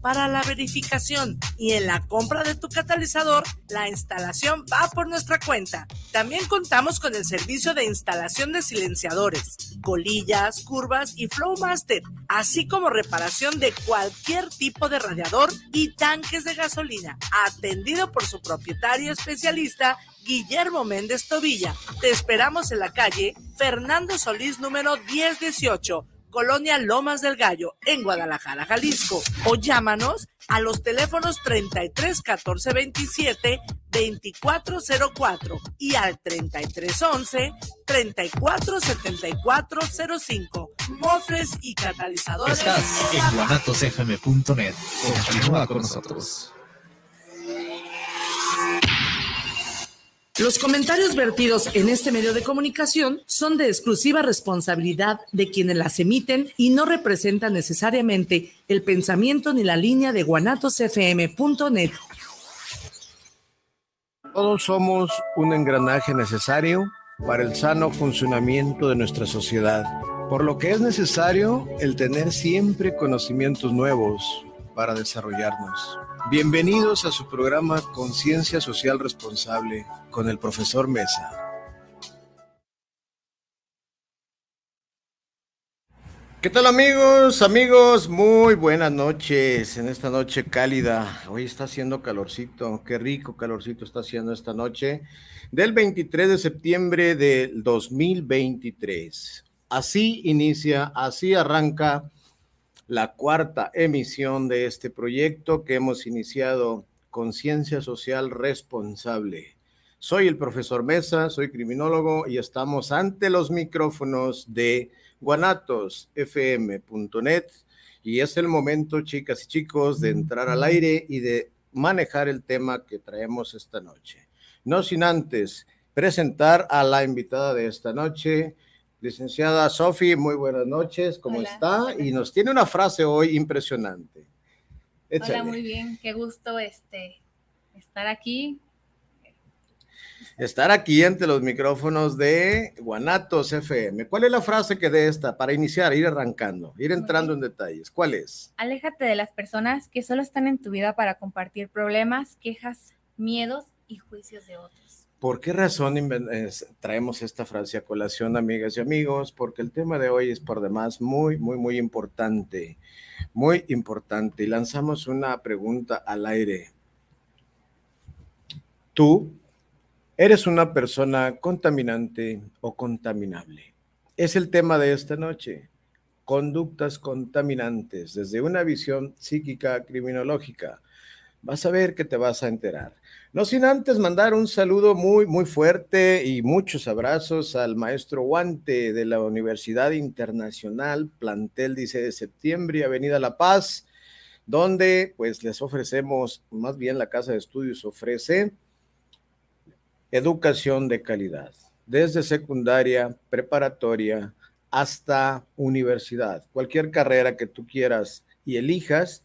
para la verificación y en la compra de tu catalizador, la instalación va por nuestra cuenta. También contamos con el servicio de instalación de silenciadores, colillas, curvas y Flowmaster, así como reparación de cualquier tipo de radiador y tanques de gasolina, atendido por su propietario especialista Guillermo Méndez Tobilla. Te esperamos en la calle Fernando Solís número 1018 Colonia Lomas del Gallo, en Guadalajara, Jalisco. O llámanos a los teléfonos 33 14 27 2404 y al 33 11 34 74 05. Mofres y catalizadores. Estás en guanatosfm.net. Continúa con nosotros. Los comentarios vertidos en este medio de comunicación son de exclusiva responsabilidad de quienes las emiten y no representan necesariamente el pensamiento ni la línea de guanatosfm.net. Todos somos un engranaje necesario para el sano funcionamiento de nuestra sociedad, por lo que es necesario el tener siempre conocimientos nuevos para desarrollarnos. Bienvenidos a su programa Conciencia Social Responsable con el profesor Mesa. ¿Qué tal amigos? Amigos, muy buenas noches en esta noche cálida. Hoy está haciendo calorcito, qué rico calorcito está haciendo esta noche del 23 de septiembre del 2023. Así inicia, así arranca la cuarta emisión de este proyecto que hemos iniciado Conciencia Social Responsable. Soy el profesor Mesa, soy criminólogo y estamos ante los micrófonos de guanatosfm.net y es el momento, chicas y chicos, de entrar al aire y de manejar el tema que traemos esta noche. No sin antes presentar a la invitada de esta noche, Licenciada Sofi, muy buenas noches, ¿cómo está? Y nos tiene una frase hoy impresionante. Hola, muy bien, qué gusto este, estar aquí. Estar aquí ante los micrófonos de Guanatos FM. ¿Cuál es la frase que de esta para iniciar, ir arrancando, ir entrando en detalles? ¿Cuál es? Aléjate de las personas que solo están en tu vida para compartir problemas, quejas, miedos y juicios de otros. ¿Por qué razón traemos esta frase a colación, amigas y amigos? Porque el tema de hoy es por demás muy, muy, muy importante, muy importante. Y lanzamos una pregunta al aire. ¿Tú eres una persona contaminante o contaminable? Es el tema de esta noche. Conductas contaminantes desde una visión psíquica criminológica. Vas a ver que te vas a enterar. No sin antes mandar un saludo muy, muy fuerte y muchos abrazos al maestro Guante de la Universidad Internacional, plantel dice de septiembre, Avenida La Paz, donde pues les ofrecemos, más bien la Casa de Estudios ofrece educación de calidad, desde secundaria, preparatoria hasta universidad. Cualquier carrera que tú quieras y elijas,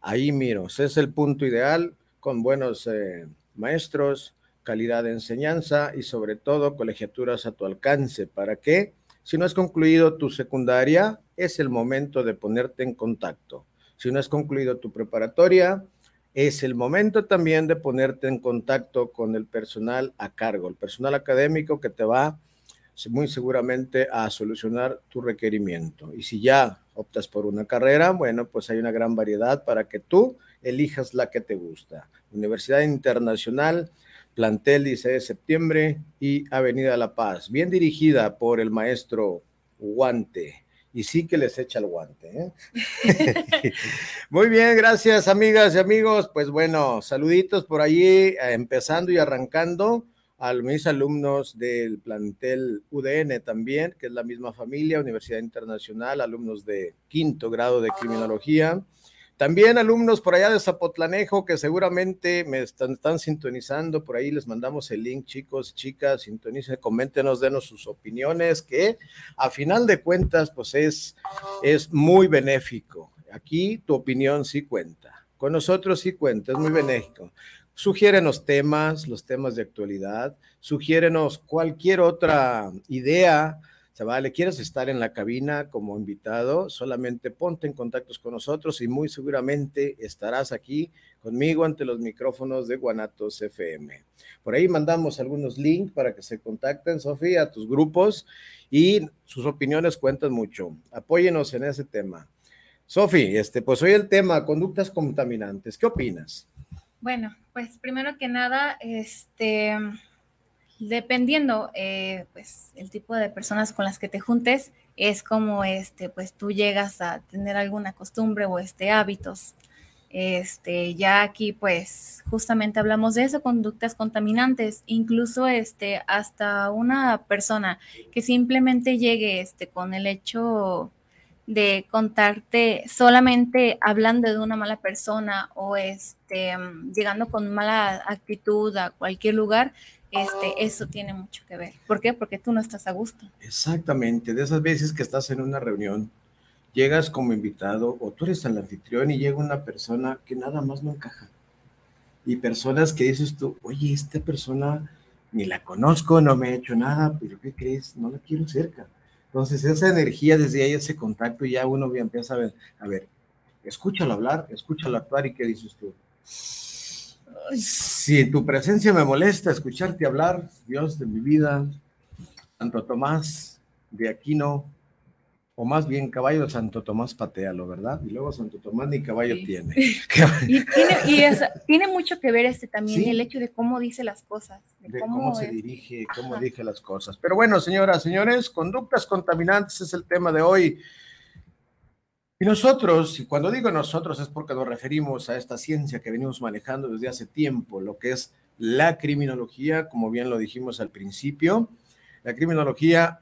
ahí miros, es el punto ideal con buenos... Eh, maestros, calidad de enseñanza y sobre todo colegiaturas a tu alcance para que si no has concluido tu secundaria, es el momento de ponerte en contacto. Si no has concluido tu preparatoria, es el momento también de ponerte en contacto con el personal a cargo, el personal académico que te va muy seguramente a solucionar tu requerimiento. Y si ya optas por una carrera, bueno, pues hay una gran variedad para que tú elijas la que te gusta. Universidad Internacional, plantel 16 de septiembre y Avenida La Paz, bien dirigida por el maestro Guante. Y sí que les echa el guante. ¿eh? Muy bien, gracias amigas y amigos. Pues bueno, saluditos por allí, empezando y arrancando a mis alumnos del plantel UDN también, que es la misma familia, Universidad Internacional, alumnos de quinto grado de criminología. También alumnos por allá de Zapotlanejo que seguramente me están, sintonizando, por ahí les mandamos el link, chicos, chicas, sintonicen, coméntenos, denos sus opiniones, que a final de cuentas, pues es, es muy benéfico. Aquí tu opinión sí cuenta, con nosotros sí cuenta, es muy benéfico. Sugiérenos temas, los temas de actualidad, sugiérenos cualquier otra idea, Vale, quieres estar en la cabina como invitado, solamente ponte en contactos con nosotros y muy seguramente estarás aquí conmigo ante los micrófonos de Guanatos FM. Por ahí mandamos algunos links para que se contacten, Sofía, a tus grupos y sus opiniones cuentan mucho. Apóyenos en ese tema. Sofi, este, pues hoy el tema, conductas contaminantes. ¿Qué opinas? Bueno, pues primero que nada, este, dependiendo, eh, pues el tipo de personas con las que te juntes, es como, este, pues tú llegas a tener alguna costumbre o este hábitos. Este, ya aquí, pues, justamente hablamos de eso, conductas contaminantes, incluso, este, hasta una persona que simplemente llegue, este, con el hecho de contarte solamente hablando de una mala persona o este, llegando con mala actitud a cualquier lugar, este, eso tiene mucho que ver. ¿Por qué? Porque tú no estás a gusto. Exactamente, de esas veces que estás en una reunión, llegas como invitado o tú eres el anfitrión y llega una persona que nada más no encaja. Y personas que dices tú, oye, esta persona ni la conozco, no me ha hecho nada, pero ¿qué crees? No la quiero cerca entonces, esa energía desde ahí, ese contacto, ya uno empieza a ver, a ver, escúchalo hablar, escúchalo actuar y qué dices tú. Si tu presencia me molesta, escucharte hablar, Dios de mi vida, Santo Tomás de Aquino, o más bien caballo de Santo Tomás patealo, ¿verdad? Y luego Santo Tomás ni caballo tiene. Y, tiene, mucho que ver este también el hecho de cómo dice las cosas. De, cómo, se dirige, cómo dirige las cosas. Pero bueno, señoras, señores, conductas contaminantes es el tema de hoy. Y nosotros, y cuando digo nosotros es porque nos referimos a esta ciencia que venimos manejando desde hace tiempo, lo que es la criminología, como bien lo dijimos al principio, la criminología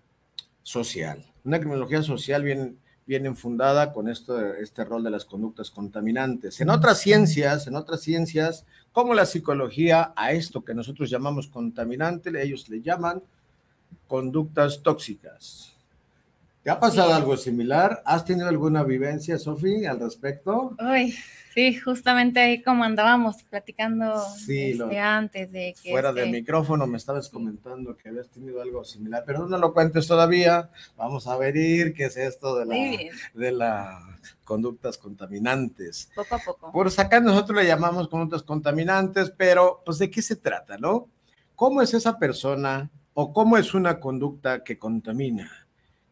social una criminología social bien, bien enfundada con esto, este rol de las conductas contaminantes. En otras ciencias, en otras ciencias, como la psicología, a esto que nosotros llamamos contaminante, ellos le llaman conductas tóxicas. ¿Te ha pasado algo similar? ¿Has tenido alguna vivencia, Sofi, al respecto? Ay, Sí, justamente ahí como andábamos platicando este, antes de que... Fuera del este micrófono me estabas comentando que habías tenido algo similar, pero no lo cuentes todavía. Vamos a ver qué es esto de la, de las conductas contaminantes. Poco a poco. Por acá nosotros le llamamos conductas contaminantes, pero pues de qué se trata, ¿no? ¿Cómo es esa persona o cómo es una conducta que contamina?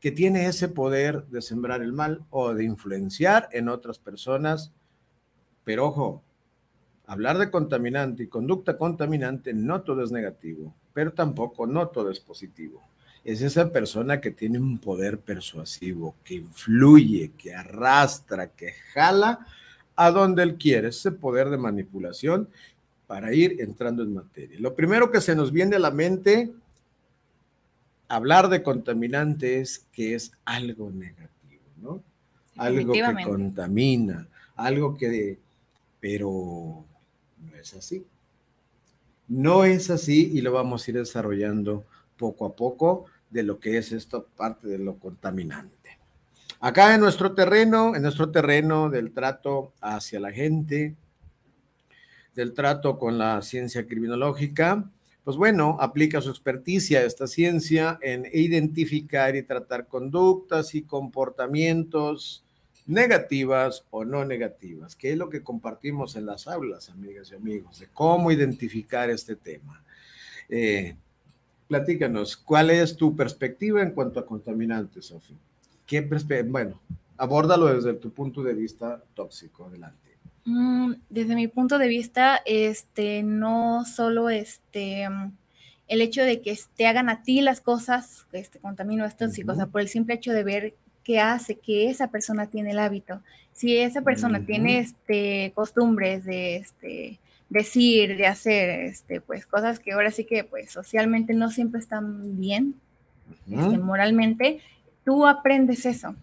Que tiene ese poder de sembrar el mal o de influenciar en otras personas pero ojo, hablar de contaminante y conducta contaminante no todo es negativo, pero tampoco no todo es positivo. Es esa persona que tiene un poder persuasivo, que influye, que arrastra, que jala a donde él quiere, ese poder de manipulación para ir entrando en materia. Lo primero que se nos viene a la mente, hablar de contaminante es que es algo negativo, ¿no? Algo que contamina, algo que pero no es así. No es así y lo vamos a ir desarrollando poco a poco de lo que es esto parte de lo contaminante. Acá en nuestro terreno, en nuestro terreno del trato hacia la gente, del trato con la ciencia criminológica, pues bueno, aplica su experticia esta ciencia en identificar y tratar conductas y comportamientos negativas o no negativas, que es lo que compartimos en las aulas, amigas y amigos, de cómo identificar este tema. Eh, platícanos, ¿cuál es tu perspectiva en cuanto a contaminantes, Sofía? ¿Qué bueno, abórdalo desde tu punto de vista tóxico, adelante. Mm, desde mi punto de vista, este, no solo este, el hecho de que te hagan a ti las cosas, este, contamino esto, uh o sea, por el simple hecho de ver que hace que esa persona tiene el hábito. Si esa persona tiene este, costumbres de este, decir, de hacer, este, pues cosas que ahora sí que pues socialmente no siempre están bien, este, moralmente, tú aprendes eso.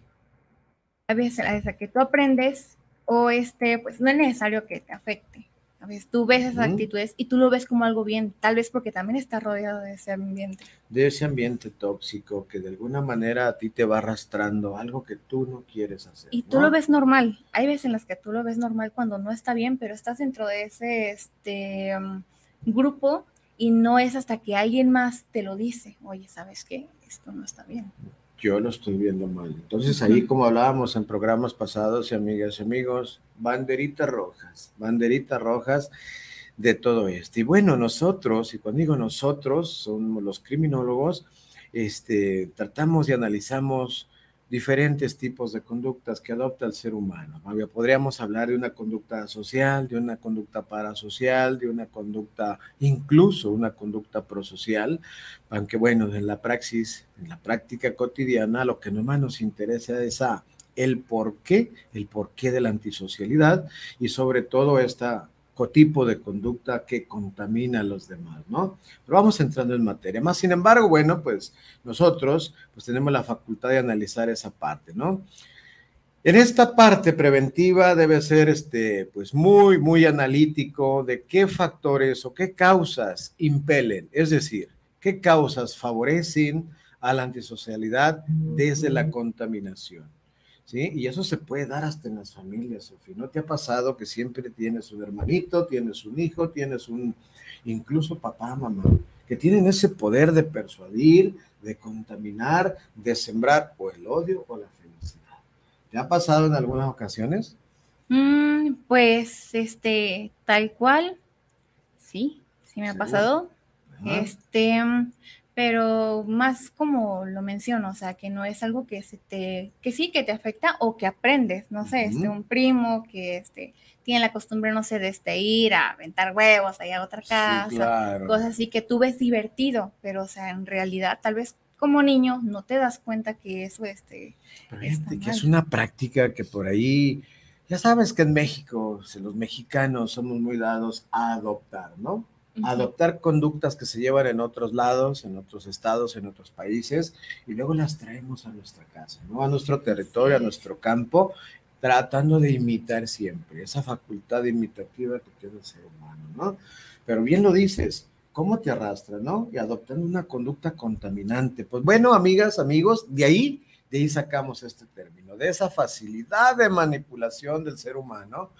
A veces, a que tú aprendes o este, pues no es necesario que te afecte. A veces tú ves esas actitudes y tú lo ves como algo bien, tal vez porque también está rodeado de ese ambiente. De ese ambiente tóxico que de alguna manera a ti te va arrastrando algo que tú no quieres hacer. Y tú lo ves normal. Hay veces en las que tú lo ves normal cuando no está bien, pero estás dentro de ese este, um, grupo y no es hasta que alguien más te lo dice, oye, ¿sabes qué? Esto no está bien. Yo lo estoy viendo mal. Entonces ahí, como hablábamos en programas pasados, y amigas y amigos, banderitas rojas, banderitas rojas de todo esto. Y bueno, nosotros, y cuando digo nosotros, somos los criminólogos, este, tratamos y analizamos diferentes tipos de conductas que adopta el ser humano. Podríamos hablar de una conducta social, de una conducta parasocial, de una conducta, incluso una conducta prosocial, aunque bueno, en la praxis, en la práctica cotidiana, lo que nomás nos interesa es el porqué, el porqué de la antisocialidad y sobre todo esta tipo de conducta que contamina a los demás, ¿no? Pero vamos entrando en materia. Más sin embargo, bueno, pues nosotros pues tenemos la facultad de analizar esa parte, ¿no? En esta parte preventiva debe ser este, pues muy, muy analítico de qué factores o qué causas impelen, es decir, qué causas favorecen a la antisocialidad desde la contaminación. Y eso se puede dar hasta en las familias, Sofía. ¿No te ha pasado que siempre tienes un hermanito, tienes un hijo, tienes un, incluso papá, mamá, que tienen ese poder de persuadir, de contaminar, de sembrar o el odio o la felicidad? ¿Te ha pasado en algunas ocasiones? Mm, pues, este, tal cual, sí, sí me ha pasado. Este, pero más como lo menciono, o sea, que no es algo que se te, que sí, que te afecta o que aprendes, no sé, este, un primo que este, tiene la costumbre, no sé, de este, ir a aventar huevos allá a otra casa, cosas así que tú ves divertido, pero o sea, en realidad tal vez como niño no te das cuenta que eso este, que es una práctica que por ahí, ya sabes que en México, los mexicanos somos muy dados a adoptar, ¿no? Adoptar conductas que se llevan en otros lados, en otros estados, en otros países, y luego las traemos a nuestra casa, ¿no? A nuestro territorio, a nuestro campo, tratando de imitar siempre, esa facultad imitativa que tiene el ser humano, ¿no? Pero bien lo dices, ¿cómo te arrastra, no? Y adoptando una conducta contaminante. Pues bueno, amigas, amigos, de ahí, de ahí sacamos este término, de esa facilidad de manipulación del ser humano,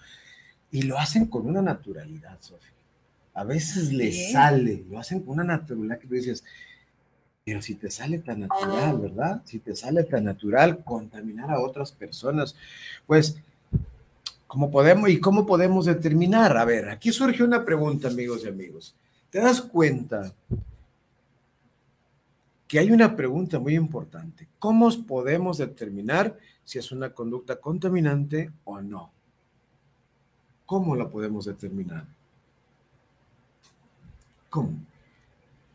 y lo hacen con una naturalidad, Sofía a veces le sale, lo hacen con una naturalidad que tú dices, pero si te sale tan natural, ¿verdad? Si te sale tan natural contaminar a otras personas, pues, ¿cómo podemos y cómo podemos determinar? A ver, aquí surge una pregunta, amigos y amigos. ¿Te das cuenta que hay una pregunta muy importante? ¿Cómo podemos determinar si es una conducta contaminante o no? ¿Cómo la podemos determinar?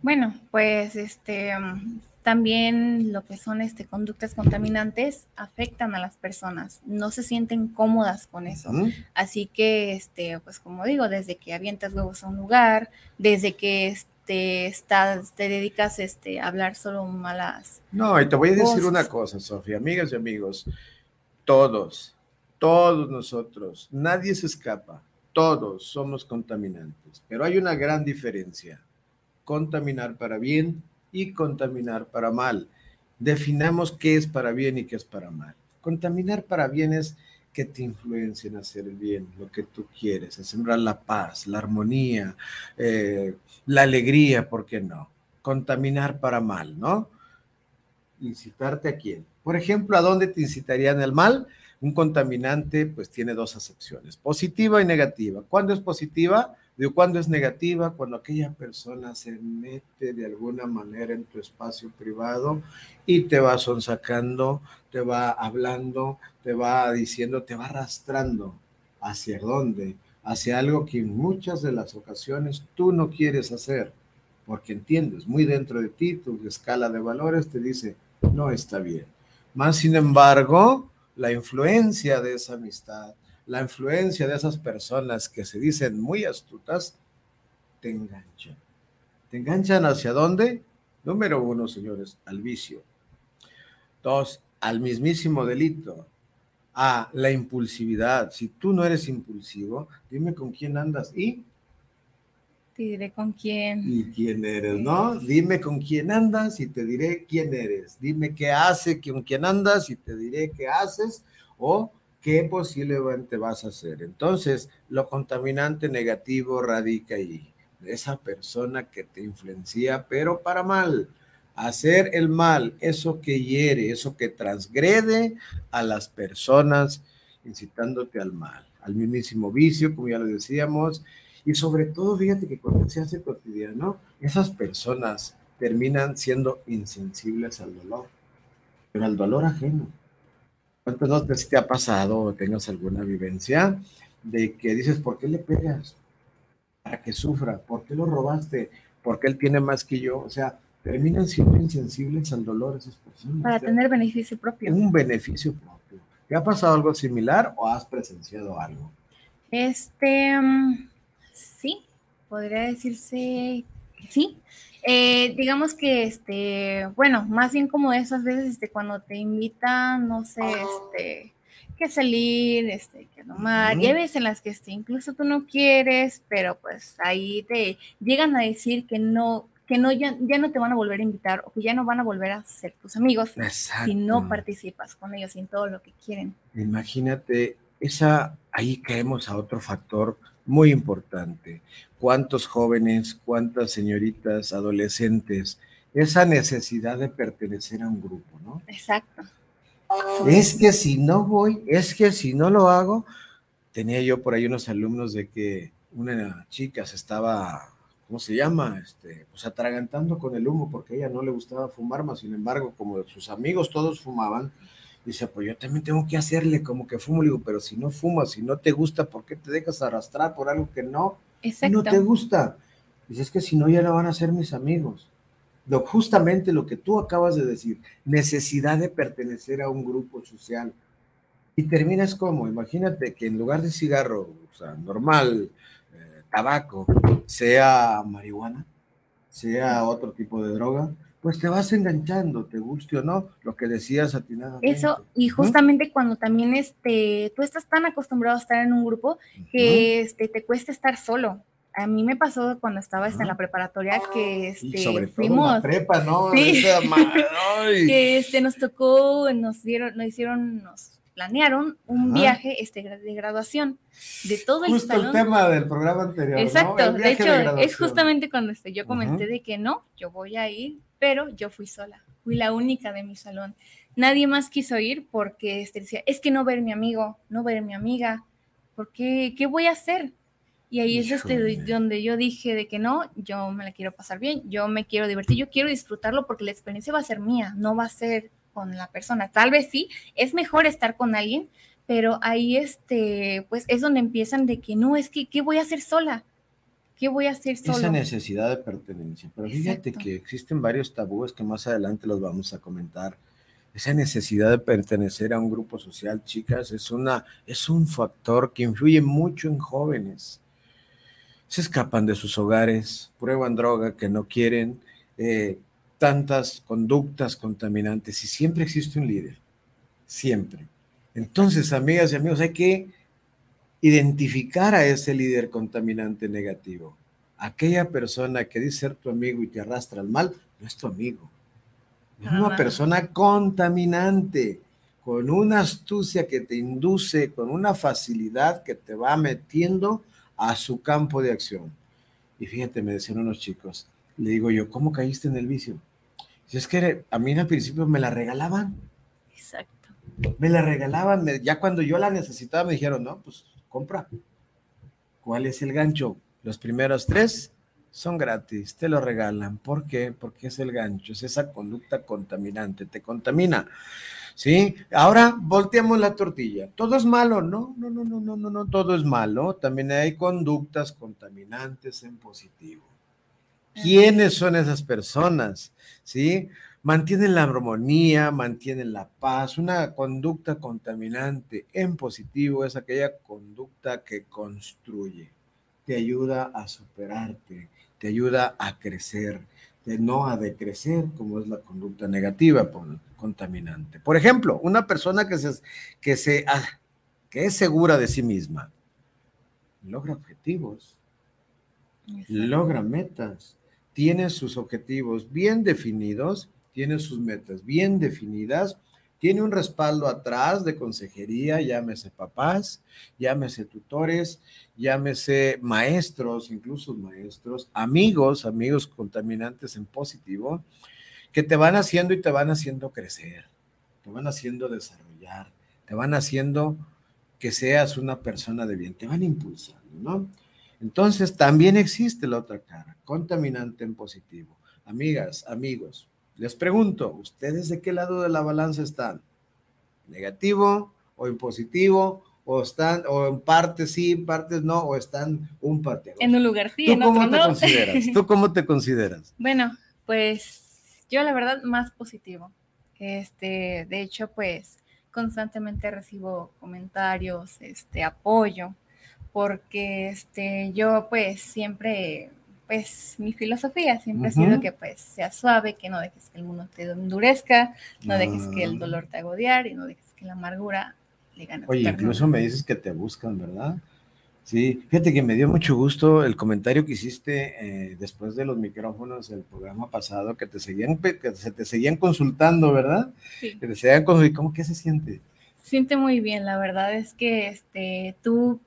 Bueno, pues este también lo que son este conductas contaminantes afectan a las personas, no se sienten cómodas con eso. Así que este, pues como digo, desde que avientas huevos a un lugar, desde que este estás te dedicas este a hablar solo malas. No, y te voy a decir una cosa, Sofía, amigas y amigos, todos, todos nosotros, nadie se escapa todos somos contaminantes, pero hay una gran diferencia. Contaminar para bien y contaminar para mal. Definamos qué es para bien y qué es para mal. Contaminar para bien es que te influencien a hacer bien, lo que tú quieres, a sembrar la paz, la armonía, eh, la alegría, ¿por qué no? Contaminar para mal, ¿no? Incitarte a quién. Por ejemplo, ¿a dónde te incitarían el mal? Un contaminante pues tiene dos acepciones, positiva y negativa. ¿Cuándo es positiva? Digo, ¿cuándo es negativa? Cuando aquella persona se mete de alguna manera en tu espacio privado y te va sonsacando, te va hablando, te va diciendo, te va arrastrando. ¿Hacia dónde? Hacia algo que en muchas de las ocasiones tú no quieres hacer, porque entiendes, muy dentro de ti, tu escala de valores te dice, no está bien. Más sin embargo, la influencia de esa amistad, la influencia de esas personas que se dicen muy astutas, te enganchan. ¿Te enganchan hacia dónde? Número uno, señores, al vicio. Dos, al mismísimo delito. A la impulsividad. Si tú no eres impulsivo, dime con quién andas y te diré con quién. Y quién eres, ¿no? Dime con quién andas y te diré quién eres. Dime qué hace, con quién andas y te diré qué haces o qué posiblemente vas a hacer. Entonces, lo contaminante negativo radica ahí. Esa persona que te influencia, pero para mal. hacer el mal, eso que hiere, eso que transgrede a las personas, incitándote al mal, al mismísimo vicio, como ya lo decíamos, y sobre todo, fíjate que cuando se hace cotidiano, esas personas terminan siendo insensibles al dolor, pero al dolor ajeno. ¿Cuántas veces te ha pasado o tengas alguna vivencia de que dices, ¿por qué le pegas? Para que sufra, ¿por qué lo robaste? Porque él tiene más que yo. O sea, terminan siendo insensibles al dolor esas personas. Para tener beneficio propio. Un beneficio propio. ¿Te ha pasado algo similar o has presenciado algo? Este, mm, podría decirse que sí. Eh, digamos que, este, bueno, más bien como esas veces, este, cuando te invitan, no sé, este, que salir, este, que tomar, y hay veces en las que este, incluso tú no quieres, pero pues ahí te llegan a decir que no, que no ya, ya no te van a volver a invitar o que ya no van a volver a ser tus amigos si no participas con ellos en todo lo que quieren. Imagínate, esa ahí caemos a otro factor muy importante. ¿Cuántos jóvenes, cuántas señoritas, adolescentes, esa necesidad de pertenecer a un grupo, ¿no? Exacto. Es que si no voy, es que si no lo hago, tenía yo por ahí unos alumnos de que una chica se estaba, ¿cómo se llama? Este, pues atragantando con el humo porque a ella no le gustaba fumar, más sin embargo, como sus amigos todos fumaban, dice, pues yo también tengo que hacerle como que fumo, le digo, pero si no fumas, si no te gusta, ¿por qué te dejas arrastrar por algo que no, no te gusta? Dice, es que si no, ya no van a ser mis amigos justamente lo que tú acabas de decir, necesidad de pertenecer a un grupo social. Y terminas como, imagínate que en lugar de cigarro, o sea, normal, eh, tabaco, sea marihuana, sea otro tipo de droga, pues te vas enganchando, te guste o no, lo que decías atinadamente. Eso, y justamente cuando también este, tú estás tan acostumbrado a estar en un grupo que este, te cuesta estar solo. A mí me pasó cuando estaba este, en la preparatoria que este, sobre fuimos, la prepa, ¿no? que este, nos tocó, nos dieron, nos hicieron, nos planearon un viaje este, de graduación de todo el Justo el tema del programa anterior. Exacto, de hecho, es justamente cuando este, yo comenté de que no, yo voy a ir, pero yo fui sola, fui la única de mi salón. Nadie más quiso ir porque este, decía, es que no ver mi amigo, no ver mi amiga, porque ¿qué voy a hacer? Y ahí es este donde yo dije de que no, yo me la quiero pasar bien, yo me quiero divertir, yo quiero disfrutarlo porque la experiencia va a ser mía, no va a ser con la persona. Tal vez sí, es mejor estar con alguien, pero ahí este, pues es donde empiezan de que no, es que, ¿qué voy a hacer sola? ¿Qué voy a hacer sola? Esa necesidad de pertenencia. Pero fíjate que existen varios tabúes que más adelante los vamos a comentar. Esa necesidad de pertenecer a un grupo social, chicas, es, una, es un factor que influye mucho en jóvenes se escapan de sus hogares, prueban droga que no quieren, eh, tantas conductas contaminantes y siempre existe un líder, siempre. Entonces, amigas y amigos, hay que identificar a ese líder contaminante negativo. Aquella persona que dice ser tu amigo y te arrastra al mal, no es tu amigo. Es una persona contaminante, con una astucia que te induce, con una facilidad que te va metiendo a su campo de acción. Y fíjate, me decían unos chicos, le digo yo, ¿cómo caíste en el vicio? Si es que a mí al principio me la regalaban. Exacto. Me la regalaban, ya cuando yo la necesitaba me dijeron, no, pues compra. ¿Cuál es el gancho? Los primeros tres son gratis, te lo regalan. ¿Por qué? Porque es el gancho, es esa conducta contaminante, te contamina. ¿sí? Ahora volteamos la tortilla. ¿Todo es malo? No, no, no, no, no, no, no, todo es malo. También hay conductas contaminantes en positivo. ¿Quiénes son esas personas? ¿Sí? Mantienen la armonía, mantienen la paz. Una conducta contaminante en positivo es aquella conducta que construye, te ayuda a superarte, te ayuda a crecer, de no a decrecer, como es la conducta negativa contaminante. Por ejemplo, una persona que, se, que, se, ah, que es segura de sí misma, logra objetivos, logra metas, tiene sus objetivos bien definidos, tiene sus metas bien definidas, tiene un respaldo atrás de consejería, llámese papás, llámese tutores, llámese maestros, incluso maestros, amigos, amigos contaminantes en positivo, que te van haciendo y te van haciendo crecer, te van haciendo desarrollar, te van haciendo que seas una persona de bien, te van impulsando, ¿no? Entonces también existe la otra cara, contaminante en positivo. Amigas, amigos, les pregunto, ¿ustedes de qué lado de la balanza están? ¿Negativo o en positivo? ¿O están, o en partes sí, en partes no, o están un parte? En un lugar sí, ¿Tú en cómo otro te no. consideras? ¿Tú cómo te consideras? Bueno, pues yo la verdad más positivo. Este, de hecho, pues constantemente recibo comentarios, este, apoyo, porque este, yo pues siempre, pues mi filosofía siempre ha sido que pues sea suave, que no dejes que el mundo te endurezca, no dejes que el Ah. dolor te haga odiar y no dejes que la amargura le gane. tu Oye, ternura. incluso me dices que te buscan, ¿verdad? Sí, fíjate que me dio mucho gusto el comentario que hiciste eh, después de los micrófonos del programa pasado, que te seguían, que se te seguían consultando, ¿verdad? Sí. Que te seguían consultando. ¿Cómo que se siente? siente muy bien, la verdad es que este, tú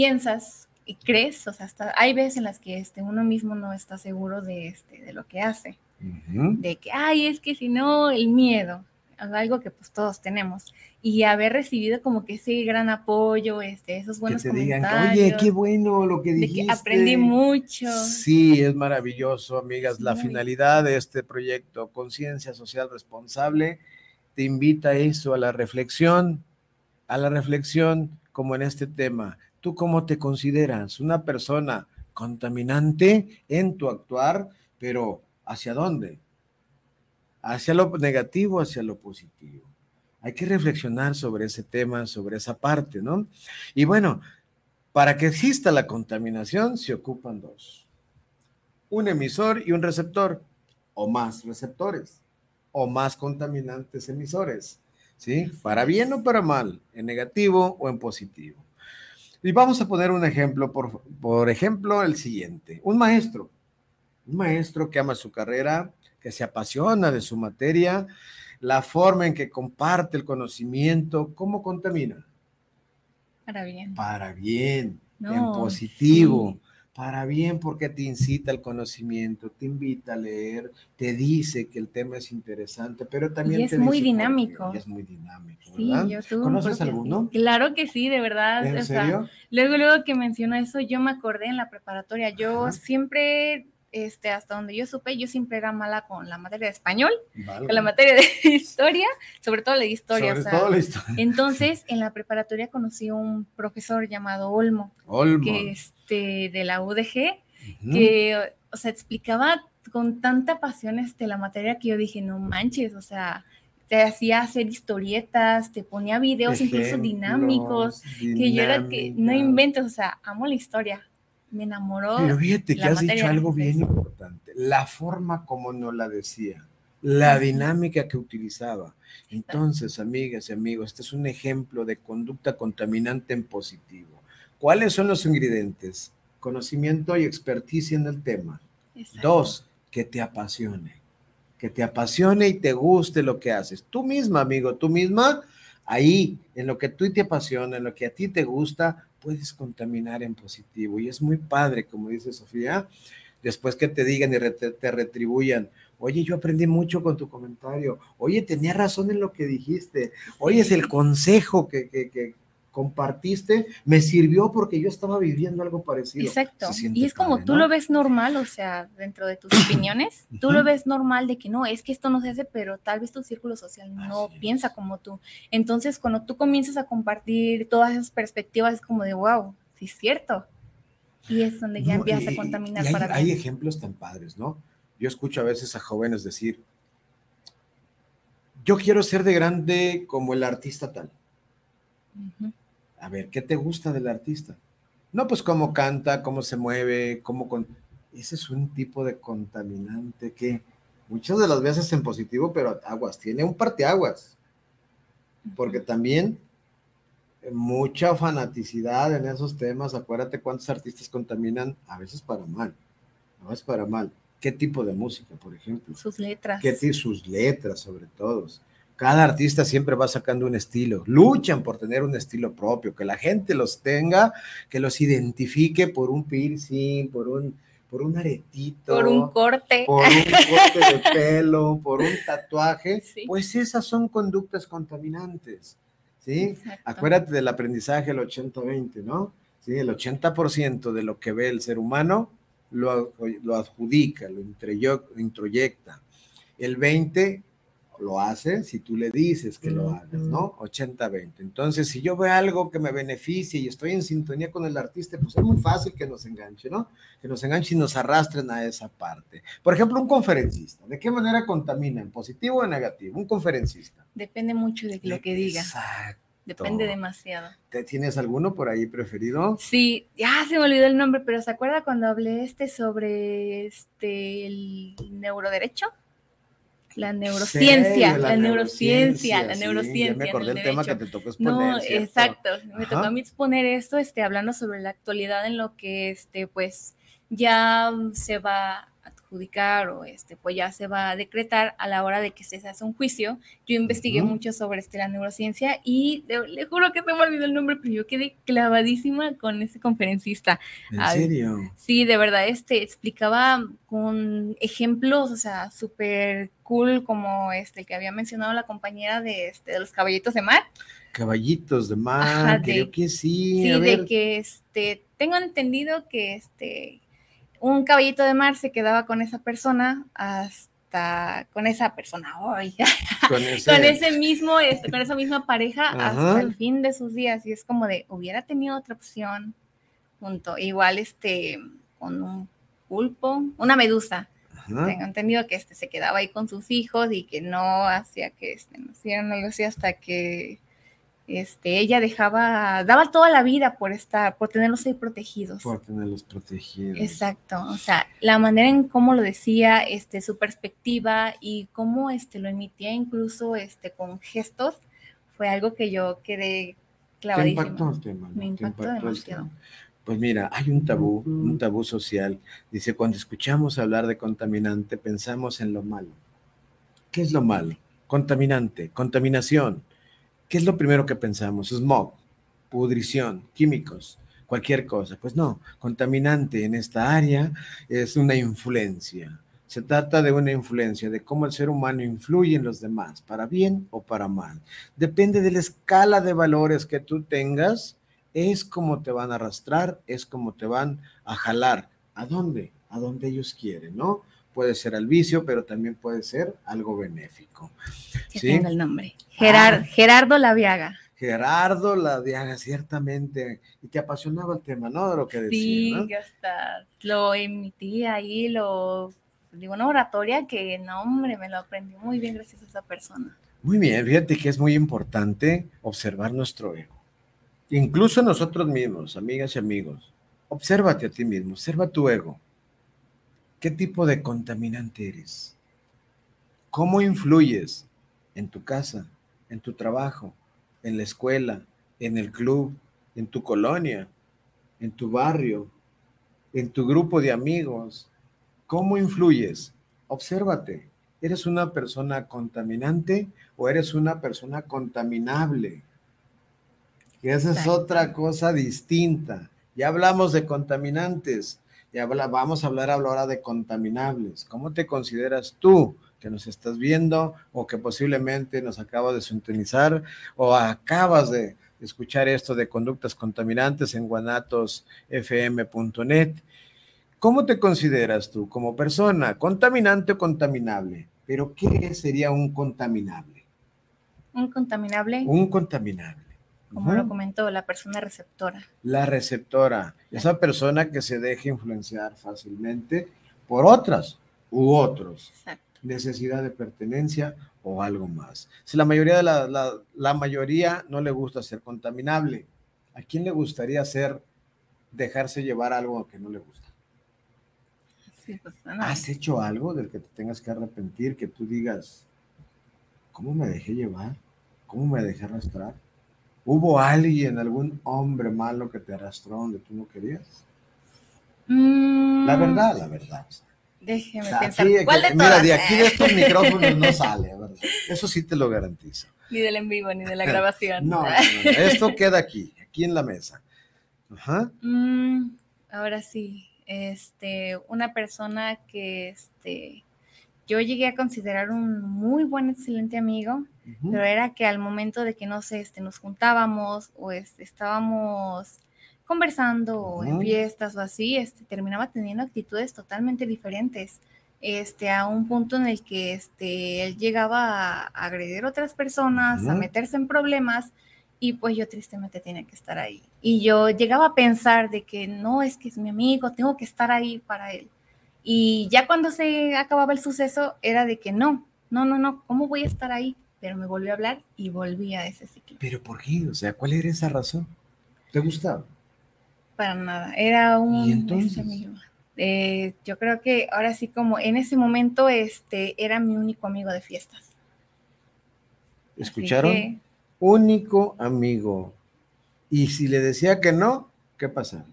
piensas y crees, o sea, hasta hay veces en las que este, uno mismo no está seguro de, este, de lo que hace, Ujú. de que, ay, es que si no, el miedo, algo que pues todos tenemos, y haber recibido como que ese gran apoyo, este, esos buenos que te digan, comentarios, oye, qué bueno lo que de dijiste. que aprendí mucho. Sí, es maravilloso, amigas. La Sí. finalidad de este proyecto, Conciencia Social Responsable, te invita a eso, a la reflexión, a la reflexión como en este tema. ¿Tú cómo te consideras? ¿Una persona contaminante en tu actuar, pero hacia dónde? ¿Hacia lo negativo, hacia lo positivo? Hay que reflexionar sobre ese tema, sobre esa parte, ¿no? Y bueno, para que exista la contaminación se ocupan dos. Un emisor y un receptor, o más receptores, o más contaminantes emisores, ¿sí? Para bien o para mal, en negativo o en positivo. Y vamos a poner un ejemplo, por, por ejemplo, el siguiente. Un maestro, un maestro que ama su carrera, que se apasiona de su materia, la forma en que comparte el conocimiento, ¿cómo contamina? Para bien. Para bien, en positivo, sí. Para bien porque te incita al conocimiento, te invita a leer, te dice que el tema es interesante, pero también Y es te muy dice dinámico. y es muy dinámico, Sí, yo ¿Conoces alguno? Claro que sí, de verdad. ¿En o sea, serio? Luego, luego que mencionó eso, yo me acordé en la preparatoria. Yo Ajá. siempre, este, hasta donde yo supe, yo siempre era mala con la materia de español, con la materia de historia, sobre todo la de historia. Sobre o sea, todo la historia. Entonces, en la preparatoria conocí a un profesor llamado Olmo, Olmo. que este, de la UDG, que, o sea, explicaba con tanta pasión este, la materia que yo dije, no manches, o sea, te hacía hacer historietas, te ponía videos incluso Ejemplos, dinámicos, que yo era que no inventes, o sea, amo la historia. Me enamoró. Pero fíjate que has dicho algo bien importante, la forma como nos la decía, la dinámica que utilizaba. Entonces, amigas y amigos, este es un ejemplo de conducta contaminante en positivo. ¿Cuáles son los ingredientes? Conocimiento y experticia en el tema. Exacto. Dos, que te apasione, que te apasione y te guste lo que haces. Tú misma, amigo, tú misma, ahí, en lo que tú te apasiona, en lo que a ti te gusta, puedes contaminar en positivo. Y es muy padre, como dice Sofía, después que te digan y te retribuyan. Oye, yo aprendí mucho con tu comentario. Oye, tenía razón en lo que dijiste. Oye, es el consejo que, que- que compartiste, me sirvió porque yo estaba viviendo algo parecido. Exacto. Y es como padre, tú ¿no? lo ves normal, o sea, dentro de tus opiniones, tú lo ves normal de que no, es que esto no se hace, pero tal vez tu círculo social no Así es. piensa como tú. Entonces, cuando tú comienzas a compartir todas esas perspectivas, es como de, wow, sí es cierto. Y es donde ya No, empiezas a contaminar y hay, para hay ejemplos tan padres, ¿no? Yo escucho a veces a jóvenes decir, yo quiero ser de grande como el artista tal. Ujú. A ver, ¿qué te gusta del artista? No, pues cómo canta, cómo se mueve, cómo con... Ese es un tipo de contaminante que muchas de las veces en positivo, pero aguas, tiene un parteaguas, porque también eh, mucha fanaticidad en esos temas, acuérdate cuántos artistas contaminan, a veces para mal, a veces para mal. ¿Qué tipo de música, por ejemplo? Sus letras. ti- sus letras sobre todo. Cada artista siempre va sacando un estilo. Luchan por tener un estilo propio, que la gente los tenga, que los identifique por un piercing, por un, por un aretito, por un corte, por un corte de pelo, por un tatuaje, Sí. pues esas son conductas contaminantes. ¿Sí? Exacto. Acuérdate del aprendizaje el 80-20, ¿no? Sí, el 80% de lo que ve el ser humano lo, lo adjudica, lo introyecta. El 20 lo hace si tú le dices que lo hagas, ¿no? 80-20. Entonces, si yo veo algo que me beneficie y estoy en sintonía con el artista, pues es muy fácil que nos enganche, ¿no? Que nos enganche y nos arrastren a esa parte. Por ejemplo, un conferencista, ¿de qué manera contamina? ¿En positivo o en negativo? Un conferencista. Depende mucho de lo que diga, Exacto. depende demasiado. ¿Te- ¿Tienes alguno por ahí preferido? Sí, ya se me olvidó el nombre, pero ¿se acuerda cuando hablé este sobre este el neuroderecho? La neurociencia, Sí, la, neurociencia, la sí, neurociencia. ya me acordé el el tema que te tocó exponer. No, ¿cierto? exacto. Me tocó a mí exponer esto, este, hablando sobre la actualidad en lo que este, pues, ya se va a adjudicar o este, pues ya se va a decretar a la hora de que se hace un juicio. Yo investigué mucho sobre este, la neurociencia y de- le juro que se me olvidó el nombre, pero yo quedé clavadísima con ese conferencista. ¿En Ay, serio? Sí, de verdad, este explicaba con ejemplos, o sea, súper cool, como este el que había mencionado la compañera de, este, de los caballitos de mar. Caballitos de mar, Ajá, creo de- que sí. Sí, a de que este, tengo entendido que este, un caballito de mar se quedaba con esa persona hasta con esa persona hoy, Con ese, con ese mismo, este, con esa misma pareja Ajá. hasta el fin de sus días. Y es como de, hubiera tenido otra opción junto, igual este, con un pulpo, una medusa. Ajá. Tengo entendido que este se quedaba ahí con sus hijos y que no hacía que este, nacieran algo así hasta que este, ella dejaba, daba toda la vida por estar, por tenerlos ahí protegidos. Por tenerlos protegidos. Exacto, o sea, la manera en cómo lo decía, este, su perspectiva y cómo este, lo emitía incluso este, con gestos, fue algo que yo quedé ¿Te impactó clavadísima. el tema? no? Me ¿Te impactó el demasiado. tema? Pues mira, hay un tabú, un tabú social. Dice, cuando escuchamos hablar de contaminante, pensamos en lo malo. ¿Qué es lo malo? Contaminante, contaminación. ¿Qué es lo primero que pensamos? Smog, pudrición, químicos, cualquier cosa. Pues no, contaminante en esta área es una influencia. Se trata de una influencia, de cómo el ser humano influye en los demás, para bien o para mal. Depende de la escala de valores que tú tengas, es como te van a arrastrar, es como te van a jalar. ¿A dónde? A donde ellos quieren, ¿no? Puede ser al vicio, pero también puede ser algo benéfico. Que ¿Sí? tenga el nombre. Gerar- Gerardo Laviaga. Gerardo Ladiaga, ciertamente, y te apasionaba el tema, ¿no? De lo que decía, Sí, ¿no? que hasta lo emití ahí, lo digo, una oratoria que no, hombre, me lo aprendí muy bien gracias a esa persona. Muy bien, fíjate que es muy importante observar nuestro ego. Incluso nosotros mismos, amigas y amigos, obsérvate a ti mismo, observa tu ego. ¿Qué tipo de contaminante eres? ¿Cómo influyes en tu casa, en tu trabajo, en la escuela, en el club, en tu colonia, en tu barrio, en tu grupo de amigos? ¿Cómo influyes? Obsérvate. ¿Eres una persona contaminante o eres una persona contaminable? Que esa es otra cosa distinta. Ya hablamos de contaminantes, ya vamos a hablar ahora de contaminables. ¿Cómo te consideras tú que nos estás viendo o que posiblemente nos acabas de sintonizar o acabas de escuchar esto de conductas contaminantes en guanatosfm.net? ¿Cómo te consideras tú como persona? ¿Contaminante o contaminable? Pero ¿qué sería un contaminable? Un contaminable, Un contaminable. Como lo comentó, la persona receptora. La receptora, esa persona que se deja influenciar fácilmente por otras u otros, Exacto. necesidad de pertenencia o algo más. Si la mayoría de la, la, la mayoría no le gusta ser contaminable, ¿a quién le gustaría ser dejarse llevar algo que no le gusta? Sí, pues, ¿Has hecho algo del que te tengas que arrepentir, que tú digas, ¿cómo me dejé llevar? ¿Cómo me dejé arrastrar? ¿Hubo alguien, algún hombre malo que te arrastró donde tú no querías? mm, La verdad, la verdad. Déjeme O sea, pensar. aquí- ¿Cuál de mira, todas? de aquí de estos micrófonos no sale, ¿verdad? Eso sí te lo garantizo. Ni del en vivo, ni de la grabación. No, no, no, esto queda aquí, aquí en la mesa. Ajá. Mm, ahora sí. este, una persona que este, yo llegué a considerar un muy buen, excelente amigo, pero era que al momento de que, no sé, este, nos juntábamos o este, estábamos conversando o en fiestas o así, este, terminaba teniendo actitudes totalmente diferentes. Este, a un punto en el que este, él llegaba a agredir a otras personas, a meterse en problemas, y pues yo tristemente tenía que estar ahí. Y yo llegaba a pensar de que no, es que es mi amigo, tengo que estar ahí para él. Y ya cuando se acababa el suceso era de que no, no, no, no, ¿cómo voy a estar ahí? Pero me volvió a hablar y volví a ese ciclo. ¿Pero por qué? O sea, ¿cuál era esa razón? ¿Te gustaba? Para nada, era un este, amigo. Eh, yo creo que ahora sí como en ese momento este era mi único amigo de fiestas. ¿Escucharon? único amigo. Y si le decía que no, ¿qué pasaba?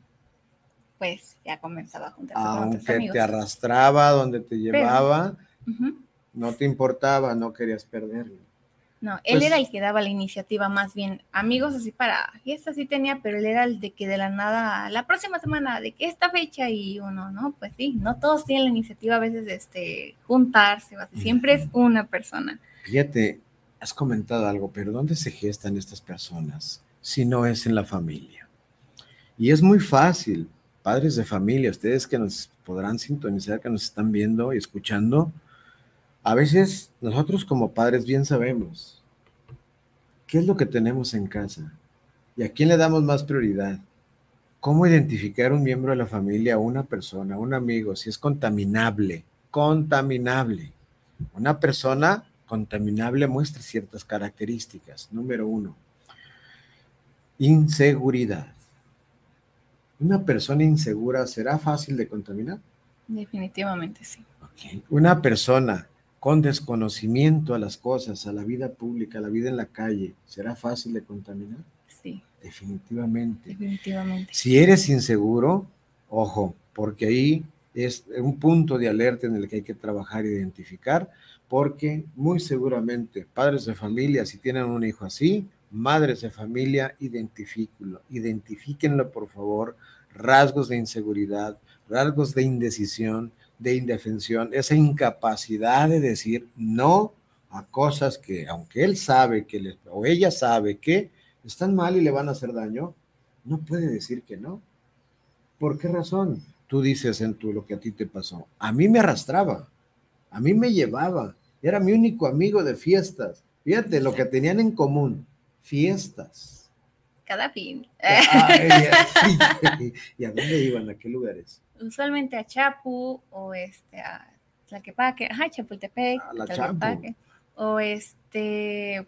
Pues ya comenzaba a juntarse Aunque te arrastraba donde te llevaba, no te importaba, no querías perderlo. No, él pues era el que daba la iniciativa más bien. Amigos así para fiestas sí tenía, pero él era el de que de la nada, la próxima semana, de que esta fecha y uno, ¿no? Pues sí, no todos tienen la iniciativa a veces de este, juntarse, siempre es una persona. Fíjate, has comentado algo, pero ¿dónde se gestan estas personas si no es en la familia? Y es muy fácil, padres de familia, ustedes que nos podrán sintonizar, que nos están viendo y escuchando, a veces nosotros como padres bien sabemos qué es lo que tenemos en casa y a quién le damos más prioridad. ¿Cómo identificar un miembro de la familia, una persona, un amigo, si es contaminable? Contaminable. Una persona contaminable muestra ciertas características. Número uno, inseguridad. ¿Una persona insegura será fácil de contaminar? Definitivamente sí. Una persona con desconocimiento a las cosas, a la vida pública, a la vida en la calle, ¿será fácil de contaminar? Sí. Definitivamente. Definitivamente. Si eres inseguro, ojo, porque ahí es un punto de alerta en el que hay que trabajar e identificar porque muy seguramente padres de familia, si tienen un hijo así, madres de familia, identifíquenlo, identifíquenlo por favor, rasgos de inseguridad, rasgos de indecisión, de indefensión, esa incapacidad de decir no a cosas que, aunque él sabe que o ella sabe que están mal y le van a hacer daño, no puede decir que no. ¿Por qué razón? Tú dices en tu lo que a ti te pasó. A mí me arrastraba, a mí me llevaba, era mi único amigo de fiestas. Fíjate lo que tenían en común, fiestas. Cada fin. ¿Y a dónde iban? ¿A qué lugares? Usualmente a Chapu o este a Tlaquepaque, ajá, Chapultepec, a la Chapu. o este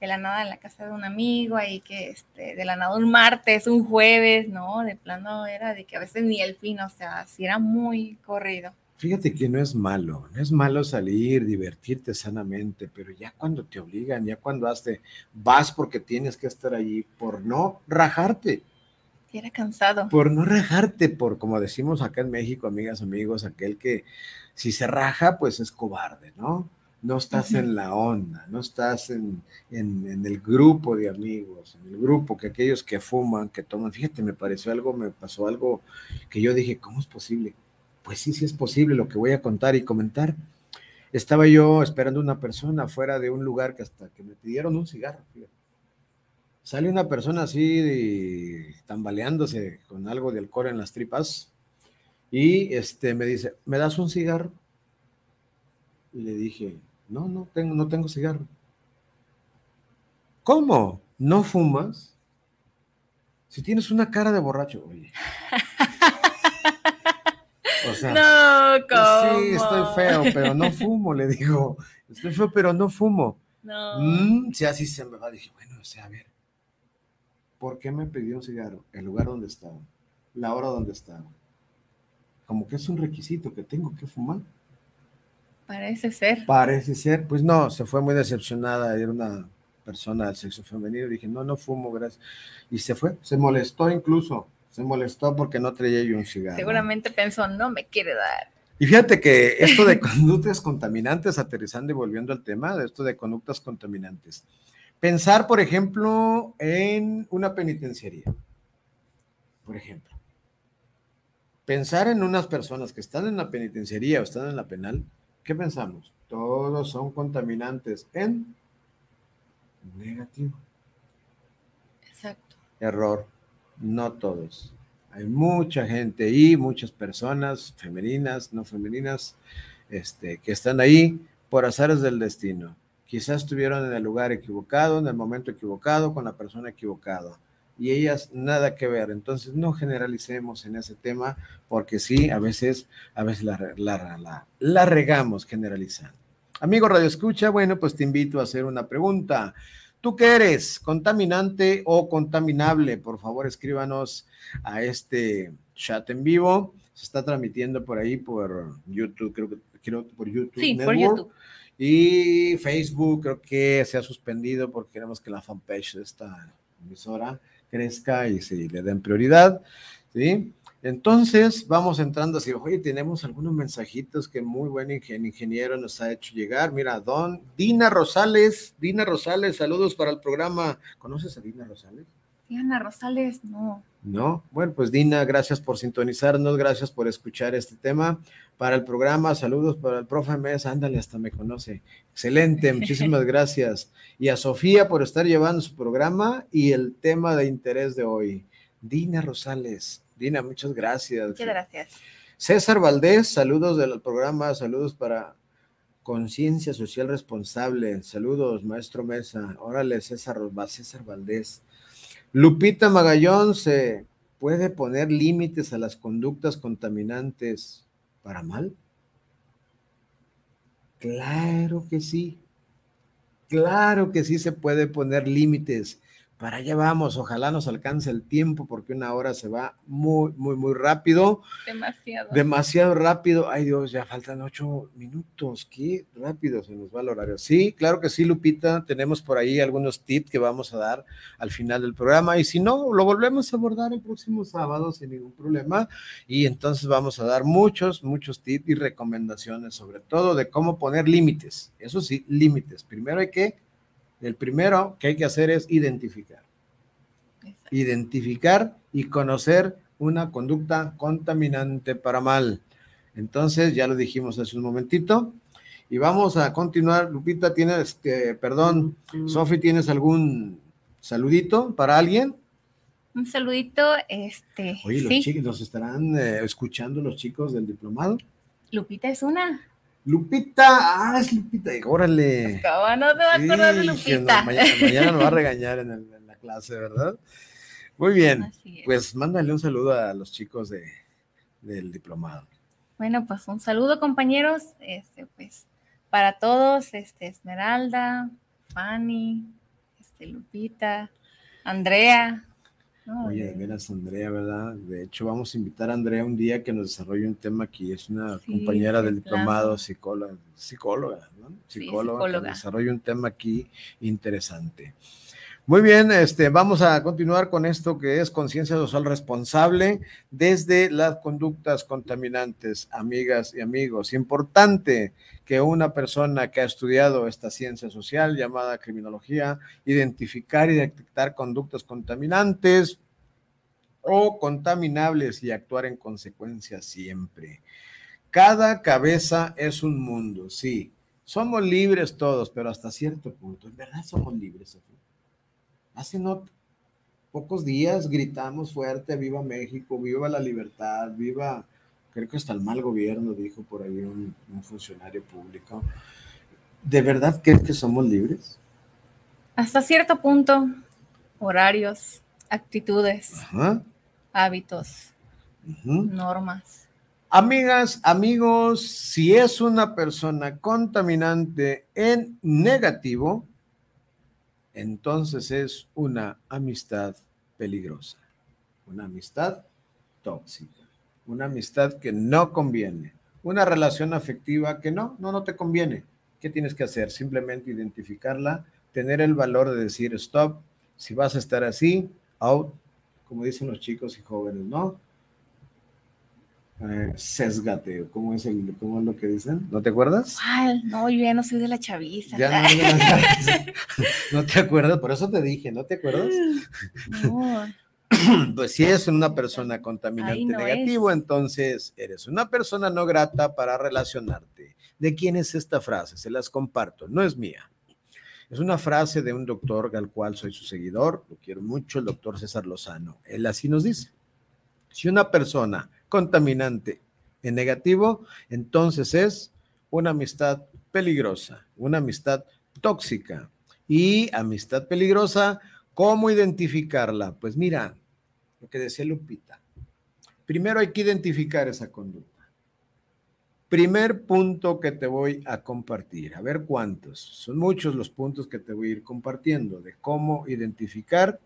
de la nada en la casa de un amigo, ahí que este, de la nada un martes, un jueves, ¿no? De plano era de que a veces ni el fin, o sea, si era muy corrido. Fíjate que no es malo, no es malo salir, divertirte sanamente, pero ya cuando te obligan, ya cuando hace, vas porque tienes que estar allí, por no rajarte. Era cansado. Por no rajarte, por como decimos acá en México, amigas, amigos, aquel que si se raja, pues es cobarde, ¿no? No estás en la onda, no estás en, en, el grupo de amigos, en el grupo que aquellos que fuman, que toman. Fíjate, me pareció algo, me pasó algo que yo dije, ¿cómo es posible? pues sí, sí es posible lo que voy a contar y comentar. Estaba yo esperando una persona fuera de un lugar que hasta que me pidieron un cigarro. Sale una persona así tambaleándose con algo de alcohol en las tripas y este me dice, ¿me das un cigarro? Y le dije, no, no tengo, no tengo cigarro. ¿Cómo? ¿No fumas? Si tienes una cara de borracho, oye. no, ¿cómo? Sí, estoy feo, pero no fumo, le digo. Estoy feo, pero no fumo. No. Mm, sí, así se me va. Dije, bueno, o sea, a ver, ¿por qué me pidió un cigarro? El lugar donde estaba, la hora donde estaba. Como que es un requisito que tengo que fumar. Parece ser. Parece ser, pues no, se fue muy decepcionada, era una persona del sexo femenino, dije, no, no fumo, gracias. Y se fue, se molestó incluso. Se molestó porque no traía yo un cigarro. Seguramente pensó, no me quiere dar. Y fíjate que esto de conductas contaminantes, aterrizando y volviendo al tema, de esto de conductas contaminantes. Pensar, por ejemplo, en una penitenciaría. Por ejemplo. pensar en unas personas que están en la penitenciaría o están en la penal, ¿qué pensamos? Todos son contaminantes en negativo. Exacto. Error. No todos. Hay mucha gente y muchas personas, femeninas, no femeninas, este, que están ahí por azares del destino. Quizás estuvieron en el lugar equivocado, en el momento equivocado, con la persona equivocada. Y ellas nada que ver. Entonces no generalicemos en ese tema, porque sí, a veces, a veces la, la, la, la regamos generalizando. Amigo Radio Escucha, bueno, pues te invito a hacer una pregunta. ¿Tú qué eres? ¿Contaminante o contaminable? Por favor, escríbanos a este chat en vivo. Se está transmitiendo por ahí por YouTube, creo que creo, por YouTube. Sí, Network. por YouTube. Y Facebook creo que se ha suspendido porque queremos que la fanpage de esta emisora crezca y se le den prioridad. ¿sí? Entonces, vamos entrando así, oye, tenemos algunos mensajitos que muy buen ingeniero nos ha hecho llegar. Mira, don Dina Rosales, Dina Rosales, saludos para el programa. ¿Conoces a Dina Rosales? Dina Rosales, no. No, bueno, pues Dina, gracias por sintonizarnos, gracias por escuchar este tema para el programa. Saludos para el profe Mesa, ándale, hasta me conoce. Excelente, muchísimas gracias. Y a Sofía por estar llevando su programa y el tema de interés de hoy. Dina Rosales, Dina, muchas gracias. Muchas gracias. César Valdés, saludos del programa, saludos para Conciencia Social Responsable. Saludos, maestro Mesa. Órale, César, César Valdés. Lupita Magallón, ¿se puede poner límites a las conductas contaminantes para mal? Claro que sí. Claro que sí se puede poner límites para allá vamos, ojalá nos alcance el tiempo porque una hora se va muy, muy, muy rápido. Demasiado. Demasiado rápido. Ay Dios, ya faltan ocho minutos. Qué rápido se nos va el horario. Sí, claro que sí, Lupita. Tenemos por ahí algunos tips que vamos a dar al final del programa y si no, lo volvemos a abordar el próximo sábado sin ningún problema. Y entonces vamos a dar muchos, muchos tips y recomendaciones sobre todo de cómo poner límites. Eso sí, límites. Primero hay que el primero que hay que hacer es identificar. Exacto. Identificar y conocer una conducta contaminante para mal. Entonces, ya lo dijimos hace un momentito. Y vamos a continuar. Lupita, tienes, eh, perdón, Sofi, ¿tienes algún saludito para alguien? Un saludito, este. Oye, los sí. chicos, ¿nos estarán eh, escuchando los chicos del diplomado? Lupita es una. Lupita, ah, es Lupita, órale. ¿Cómo no te va a acordar de Lupita? No, mañana, mañana nos va a regañar en, el, en, la clase, ¿verdad? Muy bien, pues mándale un saludo a los chicos de, del diplomado. Bueno, pues un saludo, compañeros, este, pues, para todos, este, Esmeralda, Fanny, este, Lupita, Andrea, Oye, de veras, Andrea, ¿verdad? De hecho, vamos a invitar a Andrea un día que nos desarrolle un tema aquí. Es una sí, compañera del diplomado, psicóloga, psicóloga, ¿no? Psicóloga, sí, psicóloga. que desarrolla un tema aquí interesante. Muy bien, este, vamos a continuar con esto que es conciencia social responsable desde las conductas contaminantes, amigas y amigos. Importante que una persona que ha estudiado esta ciencia social llamada criminología, identificar y detectar conductas contaminantes o contaminables y actuar en consecuencia siempre. Cada cabeza es un mundo, sí. Somos libres todos, pero hasta cierto punto. En verdad somos libres, hace no pocos días gritamos fuerte, viva México, viva la libertad, viva, creo que hasta el mal gobierno, dijo por ahí un, un funcionario público. ¿De verdad crees que somos libres? Hasta cierto punto, horarios, actitudes, Ajá. hábitos, normas. Amigas, amigos, si es una persona contaminante en negativo, entonces es una amistad peligrosa, una amistad tóxica, una amistad que no conviene, una relación afectiva que no, no, no te conviene. ¿Qué tienes que hacer? Simplemente identificarla, tener el valor de decir stop, si vas a estar así, out, como dicen los chicos y jóvenes, ¿no? Eh, sesgate, ¿cómo es, el, ¿cómo es lo que dicen? ¿No te acuerdas? Ay, no, yo ya no soy de la chaviza. Ya no, no, te acuerdas, por eso te dije, ¿no te acuerdas? No. pues si es una persona contaminante no negativo, es. entonces eres una persona no grata para relacionarte. ¿De quién es esta frase? Se las comparto, no es mía. Es una frase de un doctor al cual soy su seguidor, lo quiero mucho, el doctor César Lozano. Él así nos dice, si una persona contaminante en negativo, entonces es una amistad peligrosa, una amistad tóxica. Y amistad peligrosa, ¿cómo identificarla? Pues mira, lo que decía Lupita. Primero hay que identificar esa conducta. Primer punto que te voy a compartir. A ver cuántos. Son muchos los puntos que te voy a ir compartiendo de cómo identificar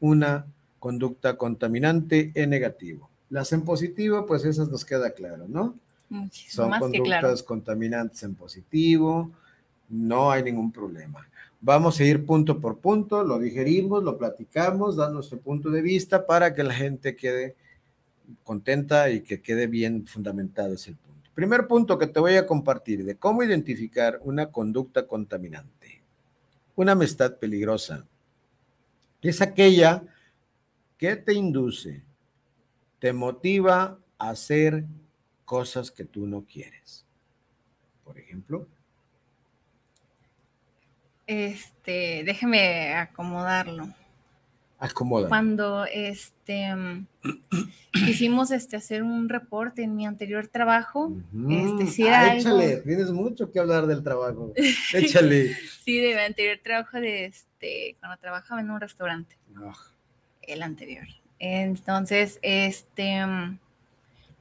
una conducta contaminante en negativo. Las en positivo, pues esas nos queda claro, ¿no? Muchísimo Son más que conductas claro. contaminantes en positivo, no hay ningún problema. Vamos a ir punto por punto, lo digerimos, lo platicamos, da nuestro punto de vista para que la gente quede contenta y que quede bien fundamentado ese punto. Primer punto que te voy a compartir de cómo identificar una conducta contaminante. Una amistad peligrosa es aquella que te induce, te motiva a hacer cosas que tú no quieres. Por ejemplo, Este, déjeme acomodarlo. acomoda. Cuando este quisimos este hacer un reporte en mi anterior trabajo, este, sí era Ah, algo- échale, tienes mucho que hablar del trabajo. Échale. sí, de mi anterior trabajo de este, cuando trabajaba en un restaurante. Ah, el anterior. Entonces, este, mm,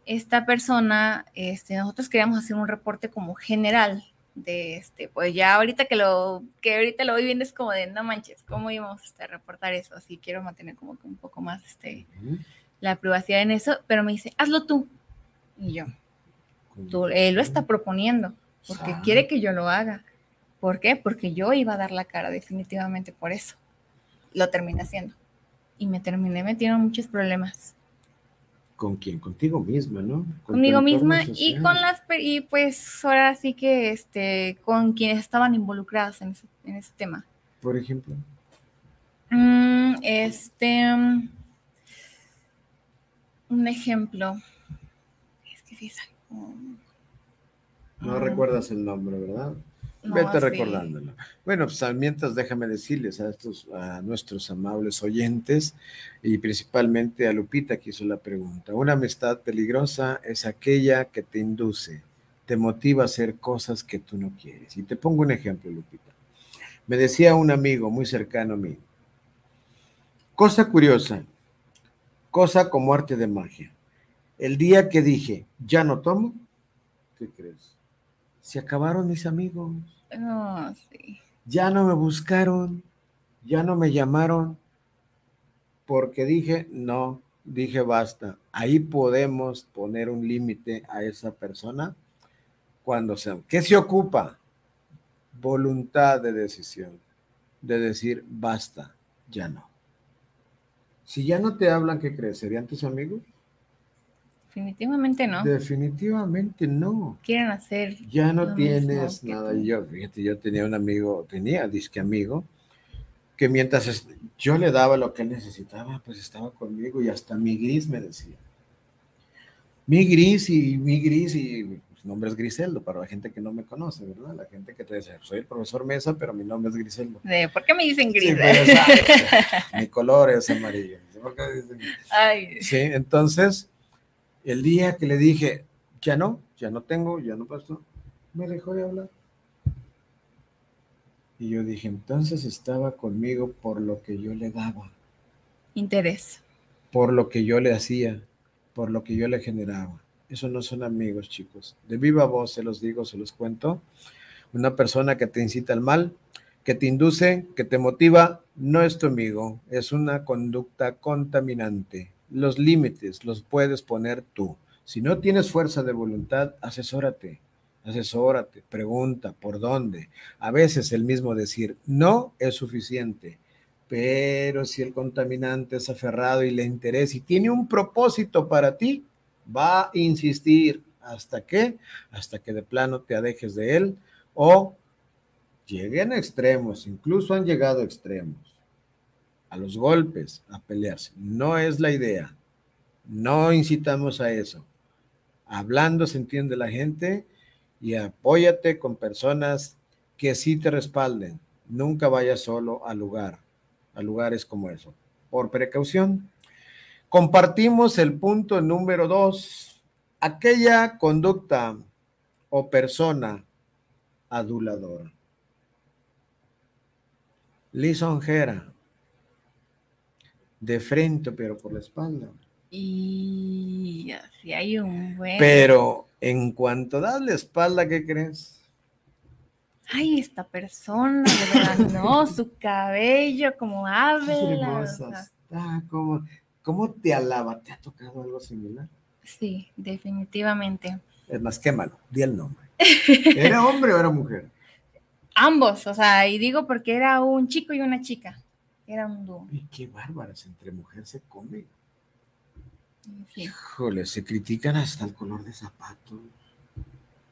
esta persona, este, nosotros queríamos hacer un reporte como general de este, pues ya ahorita que lo, que ahorita lo voy viendo es como de, no manches, ¿cómo íbamos este, a reportar eso? Así quiero mantener como que un poco más este, la privacidad en eso, pero me dice, hazlo tú. Y yo, tú, él lo está proponiendo, porque Ah. quiere que yo lo haga. ¿Por qué? Porque yo iba a dar la cara definitivamente por eso. Lo terminé haciendo. Y me terminé metiendo en muchos problemas. ¿Con quién? Contigo misma, ¿no? Con Conmigo misma y con las y pues ahora sí que este con quienes estaban involucrados en ese, en ese tema. Por ejemplo. Mm, este mm, un ejemplo. Es que sí No recuerdas el nombre, ¿verdad? No, Vete sí. recordándolo. Bueno, pues mientras déjame decirles a estos, a nuestros amables oyentes y principalmente a Lupita que hizo la pregunta. Una amistad peligrosa es aquella que te induce, te motiva a hacer cosas que tú no quieres. Y te pongo un ejemplo, Lupita. Me decía un amigo muy cercano a mí. Cosa curiosa, cosa como arte de magia. El día que dije, ya no tomo, ¿qué crees? Se acabaron mis amigos No, sí. ya no me buscaron, ya no me llamaron, porque dije, no, dije, basta. Ahí podemos poner un límite a esa persona cuando se... ¿Qué se ocupa? Voluntad de decisión, de decir, basta, ya no. Si ya no te hablan, ¿qué crees? ¿Serían tus amigos? Definitivamente no. Definitivamente no. Quieren hacer Ya no tienes nada. yo, fíjate, yo tenía un amigo, tenía disque amigo, que mientras yo le daba lo que él necesitaba, pues estaba conmigo y hasta mi gris me decía. Mi gris y mi gris y pues, nombre es Griseldo para la gente que no me conoce, ¿verdad? La gente que te dice, soy el profesor Mesa, pero mi nombre es Griseldo. ¿por qué me dicen Sí, gris? pues, mi color es amarillo. ¿Por qué dicen? Ay, Sí, entonces, el día que le dije, ya no, ya no tengo, ya no pasó, me dejó de hablar. Y yo dije, entonces estaba conmigo por lo que yo le daba, interés. por lo que yo le hacía, por lo que yo le generaba. Eso no son amigos, chicos. De viva voz se los digo, se los cuento. Una persona que te incita al mal, que te induce, que te motiva, no es tu amigo, es una conducta contaminante. Los límites los puedes poner tú. Si no tienes fuerza de voluntad, asesórate, asesórate, pregunta por dónde. A veces el mismo decir no es suficiente, pero si el contaminante es aferrado y le interesa y tiene un propósito para ti, va a insistir hasta que, hasta que de plano te alejes de él o lleguen a extremos, incluso han llegado a extremos. A los golpes, a pelearse. No es la idea. No incitamos a eso. Hablando se entiende la gente y apóyate con personas que sí te respalden. Nunca vayas solo al lugar, a lugares como eso. Por precaución. Compartimos el punto número dos. Aquella conducta o persona aduladora. Lisonjera. De frente, pero por la espalda. Y así hay un buen. Pero en cuanto das la espalda, ¿qué crees? Ay, esta persona, de verdad, no, su cabello, como habla. hermosa está, ¿cómo, ¿Cómo te alaba? ¿Te ha tocado algo similar? Sí, definitivamente. Es más, quémalo, di el nombre. ¿Era hombre o era mujer? Ambos, o sea, y digo porque era un chico y una chica. Era un dúo. Y qué bárbaras, entre mujer se come. Híjole, se critican hasta el color de zapatos.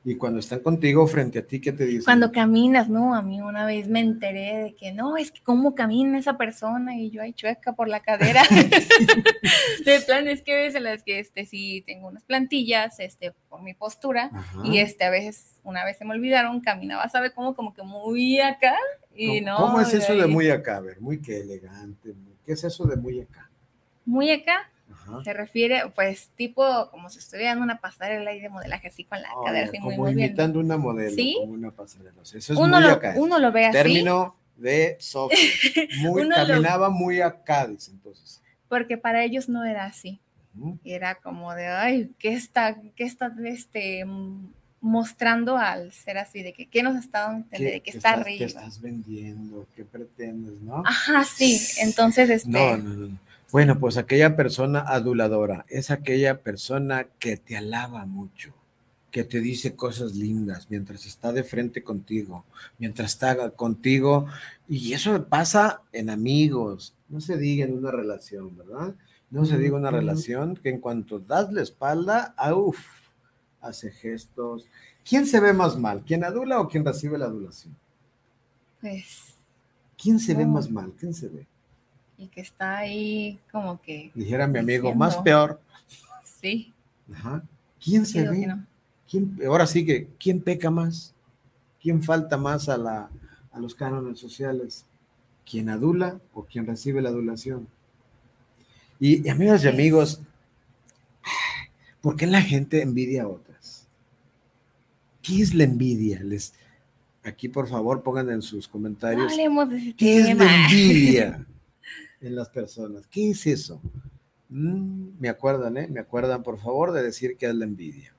Y cuando están contigo frente a ti, ¿qué te dicen? Cuando caminas, no, a mí una vez me enteré de que no, es que cómo camina esa persona y yo ahí chueca por la cadera. de plan, es que ves en las que este sí tengo unas plantillas, este, por mi postura, y este a veces, una vez se me olvidaron, caminaba, ¿sabe cómo? Como que muy acá, y ¿Cómo, no. ¿Cómo es eso de muy acá? A ver, muy que elegante. ¿Qué es eso de muy acá? Muy acá, se refiere, pues, tipo como si estuviera en una pasarela y de modelaje así con la Oh, cadera así como muy imitando una modelo, ¿Sí? como una pasarela. O sea, eso es Uno muy lo, acá. uno lo ve así, Término de Sofía. Lo- caminaba muy acá, dice entonces. porque para ellos no era así. Era como de, ay, ¿qué está, qué está este, mm, mostrando al ser así? De que, ¿qué nos está dando entender? De que está estás, arriba. ¿Qué estás vendiendo? ¿Qué pretendes, no? Ajá, sí. Entonces, este, No, no, no. no. Bueno, pues aquella persona aduladora es aquella persona que te alaba mucho, que te dice cosas lindas mientras está de frente contigo, mientras está contigo. Y eso pasa en amigos, no se diga en una relación, ¿verdad? No se diga una relación que en cuanto das la espalda, ah, uf, hace gestos. ¿Quién se ve más mal? ¿Quién adula o quién recibe la adulación? pues, ¿Quién se ve más mal? ¿Quién se ve? el que está ahí como que, Dijera mi amigo, Diciendo. más peor. sí, Ajá. ¿Quién se ve? no. ¿Quién, ahora sí que, ¿quién peca más? ¿Quién falta más a, la, a los cánones sociales? ¿Quién adula o quién recibe la adulación? Y, y amigas y amigos, ¿por qué la gente envidia a otras? ¿Qué es la envidia? Les, aquí por favor pongan en sus No comentarios hablemos de ese ¿Qué es la envidia en las personas? ¿Qué es eso? Mm, me acuerdan, ¿eh? Me acuerdan, por favor, de decir qué es la envidia.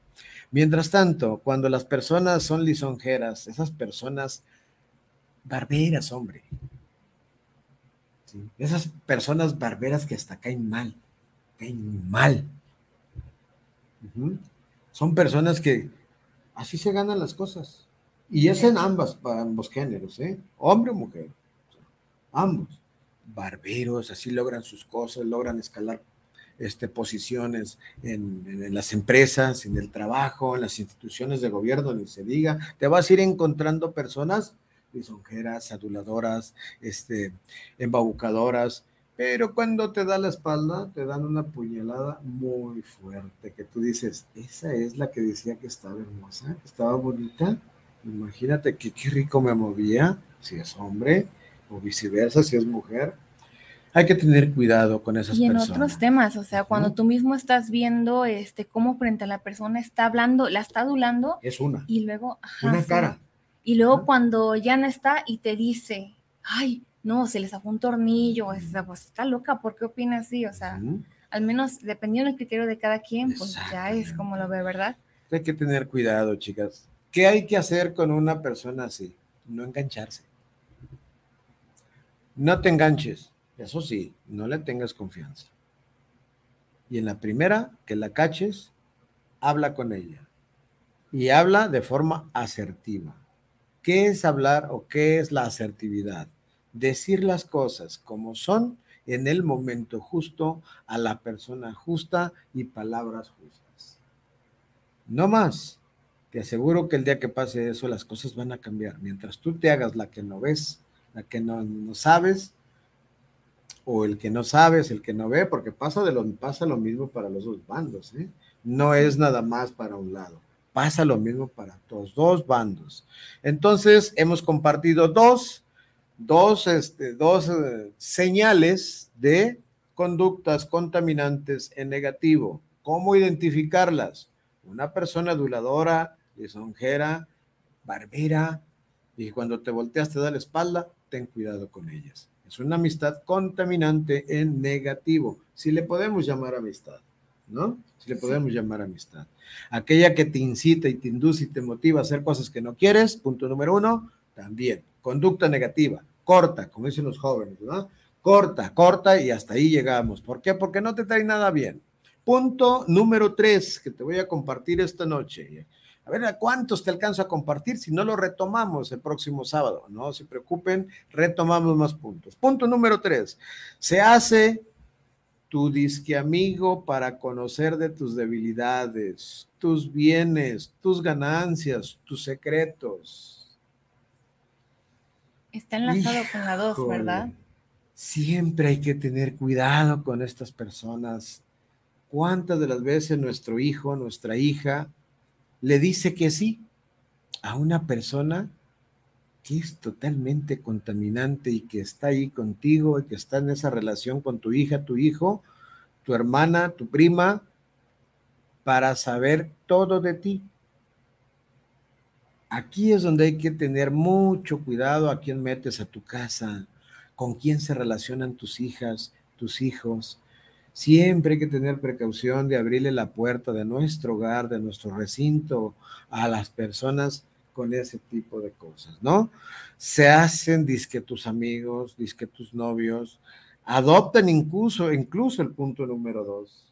Mientras tanto, cuando las personas son lisonjeras, esas personas barberas, hombre. Sí, Esas personas barberas que hasta caen mal, caen mal. Son personas que así se ganan las cosas. Y es en ambas, para ambos géneros, ¿eh? Hombre o mujer. Ambos. Barberos, así logran sus cosas, logran escalar este, posiciones en, en- en las empresas, en el trabajo, en las instituciones de gobierno, ni se diga. Te vas a ir encontrando personas lisonjeras, aduladoras, este, embaucadoras, pero cuando te da la espalda, te dan una puñalada muy fuerte, que tú dices, esa es la que decía que estaba hermosa, que estaba bonita. Imagínate que qué rico me movía, si es hombre, o viceversa, si es mujer. Hay que tener cuidado con esas Y en personas. otros temas, o sea, cuando Ujú. tú mismo estás viendo este cómo frente a la persona está hablando, la está adulando Es una, y luego, ajá, una sí. cara. Y luego Ajá. cuando ya no está y te dice, ay, no, se le zafó un tornillo, o sea, pues está loca, ¿por qué opina así? O sea, al menos dependiendo del criterio de cada quien, pues ya es como lo ve, ¿verdad? Hay que tener cuidado, chicas. ¿Qué hay que hacer con una persona así? No engancharse. No te enganches. Eso sí, no le tengas confianza. Y en la primera, que la caches, habla con ella. Y habla de forma asertiva. ¿Qué es hablar o qué es la asertividad? Decir las cosas como son en el momento justo, a la persona justa y palabras justas. No más. Te aseguro que el día que pase eso, las cosas van a cambiar. Mientras tú te hagas la que no ves, la que no, no sabes, o el que no sabes, el que no ve, porque pasa, de lo, pasa lo mismo para los dos bandos, ¿eh? no es nada más para un lado, pasa lo mismo para los dos bandos. Entonces, hemos compartido dos, dos, este, dos eh, señales de conductas contaminantes en negativo. ¿Cómo identificarlas? Una persona aduladora, lisonjera, barbera, y cuando te volteas te da la espalda, ten cuidado con ellas. Es una amistad contaminante en negativo, si le podemos llamar amistad, ¿no? Si le podemos llamar amistad. Aquella que te incita y te induce y te motiva a hacer cosas que no quieres, punto número uno, también. Conducta negativa, corta, como dicen los jóvenes, ¿no? Corta, corta y hasta ahí llegamos. ¿Por qué? Porque no te trae nada bien. Punto número tres que te voy a compartir esta noche. A ver, ¿a cuántos te alcanzo a compartir si no lo retomamos el próximo sábado? No se preocupen, retomamos más puntos. Punto número tres. Se hace tu disque amigo para conocer de tus debilidades, tus bienes, tus ganancias, tus secretos. Está enlazado con la dos, ¿verdad? Siempre hay que tener cuidado con estas personas. ¿Cuántas de las veces nuestro hijo, nuestra hija, le dice que sí a una persona que es totalmente contaminante y que está ahí contigo y que está en esa relación con tu hija, tu hijo, tu hermana, tu prima, para saber todo de ti. Aquí es donde hay que tener mucho cuidado a quién metes a tu casa, con quién se relacionan tus hijas, tus hijos, Siempre hay que tener precaución de abrirle la puerta de nuestro hogar, de nuestro recinto a las personas con ese tipo de cosas, ¿no? Se hacen disque tus amigos, disque tus novios, adoptan incluso, incluso el punto número dos,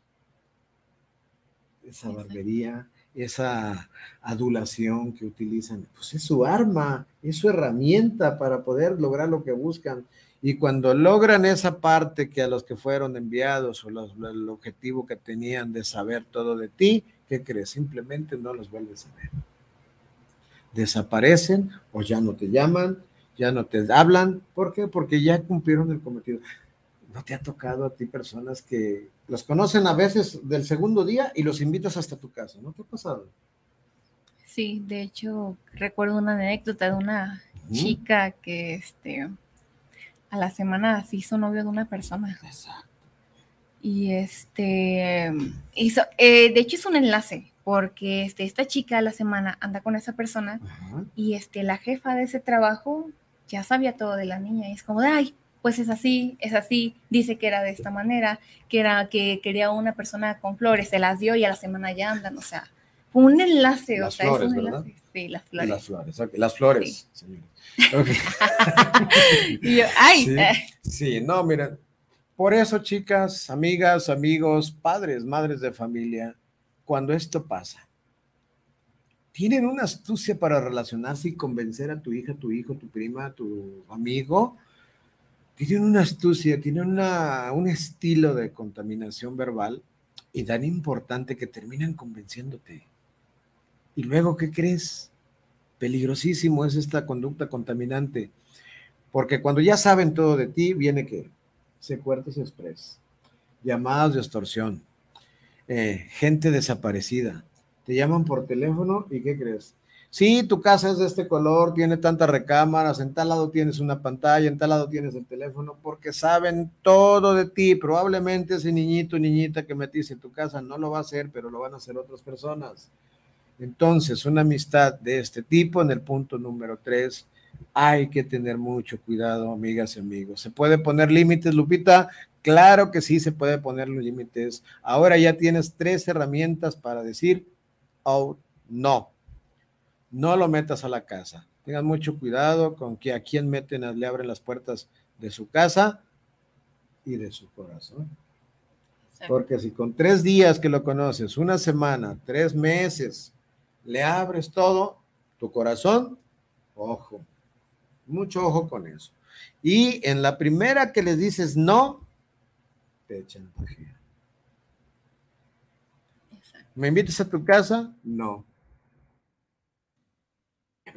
esa barbería, esa adulación que utilizan, pues es su arma, es su herramienta para poder lograr lo que buscan. Y cuando logran esa parte que a los que fueron enviados o el objetivo que tenían de saber todo de ti, ¿qué crees? Simplemente no los vuelves a ver. Desaparecen o ya no te llaman, ya no te hablan. ¿Por qué? Porque ya cumplieron el cometido. ¿No te ha tocado a ti personas que los conocen a veces del segundo día y los invitas hasta tu casa? ¿No te ha pasado? Sí, de hecho, recuerdo una anécdota de una chica que este a la semana se hizo novio de una persona. Exacto. Y este, hizo, eh, de hecho es un enlace, porque este, esta chica a la semana anda con esa persona y este, la jefa de ese trabajo ya sabía todo de la niña y es como de, ay, pues es así, es así, dice que era de esta manera, que era que quería una persona con flores, se las dio y a la semana ya andan, o sea, fue un enlace, o sea, es un enlace. Sí, las flores. Las flores, las flores, señores. ay. Sí, no, miren, por eso, chicas, amigas, amigos, padres, madres de familia, cuando esto pasa, tienen una astucia para relacionarse y convencer a tu hija, tu hijo, tu prima, tu amigo. Tienen una astucia, tienen una, un estilo de contaminación verbal y tan importante que terminan convenciéndote. Y luego, ¿qué crees? Peligrosísimo es esta conducta contaminante, porque cuando ya saben todo de ti, viene que secuertos express, llamadas de extorsión, eh, gente desaparecida. Te llaman por teléfono y ¿qué crees? Sí, tu casa es de este color, tiene tantas recámaras, en tal lado tienes una pantalla, en tal lado tienes el teléfono, porque saben todo de ti. Probablemente ese niñito, niñita que metiste en tu casa no lo va a hacer, pero lo van a hacer otras personas. Entonces, una amistad de este tipo, en el punto número tres, hay que tener mucho cuidado, amigas y amigos. ¿Se puede poner límites, Lupita? Claro que sí, se puede poner límites. Ahora ya tienes tres herramientas para decir, oh, no, no lo metas a la casa. Tengan mucho cuidado con que a quien meten, le abren las puertas de su casa y de su corazón. Porque si con tres días que lo conoces, una semana, tres meses, le abres todo, tu corazón, ojo, mucho ojo con eso. Y en la primera que les dices no, te echan ¿Me invitas a tu casa? No.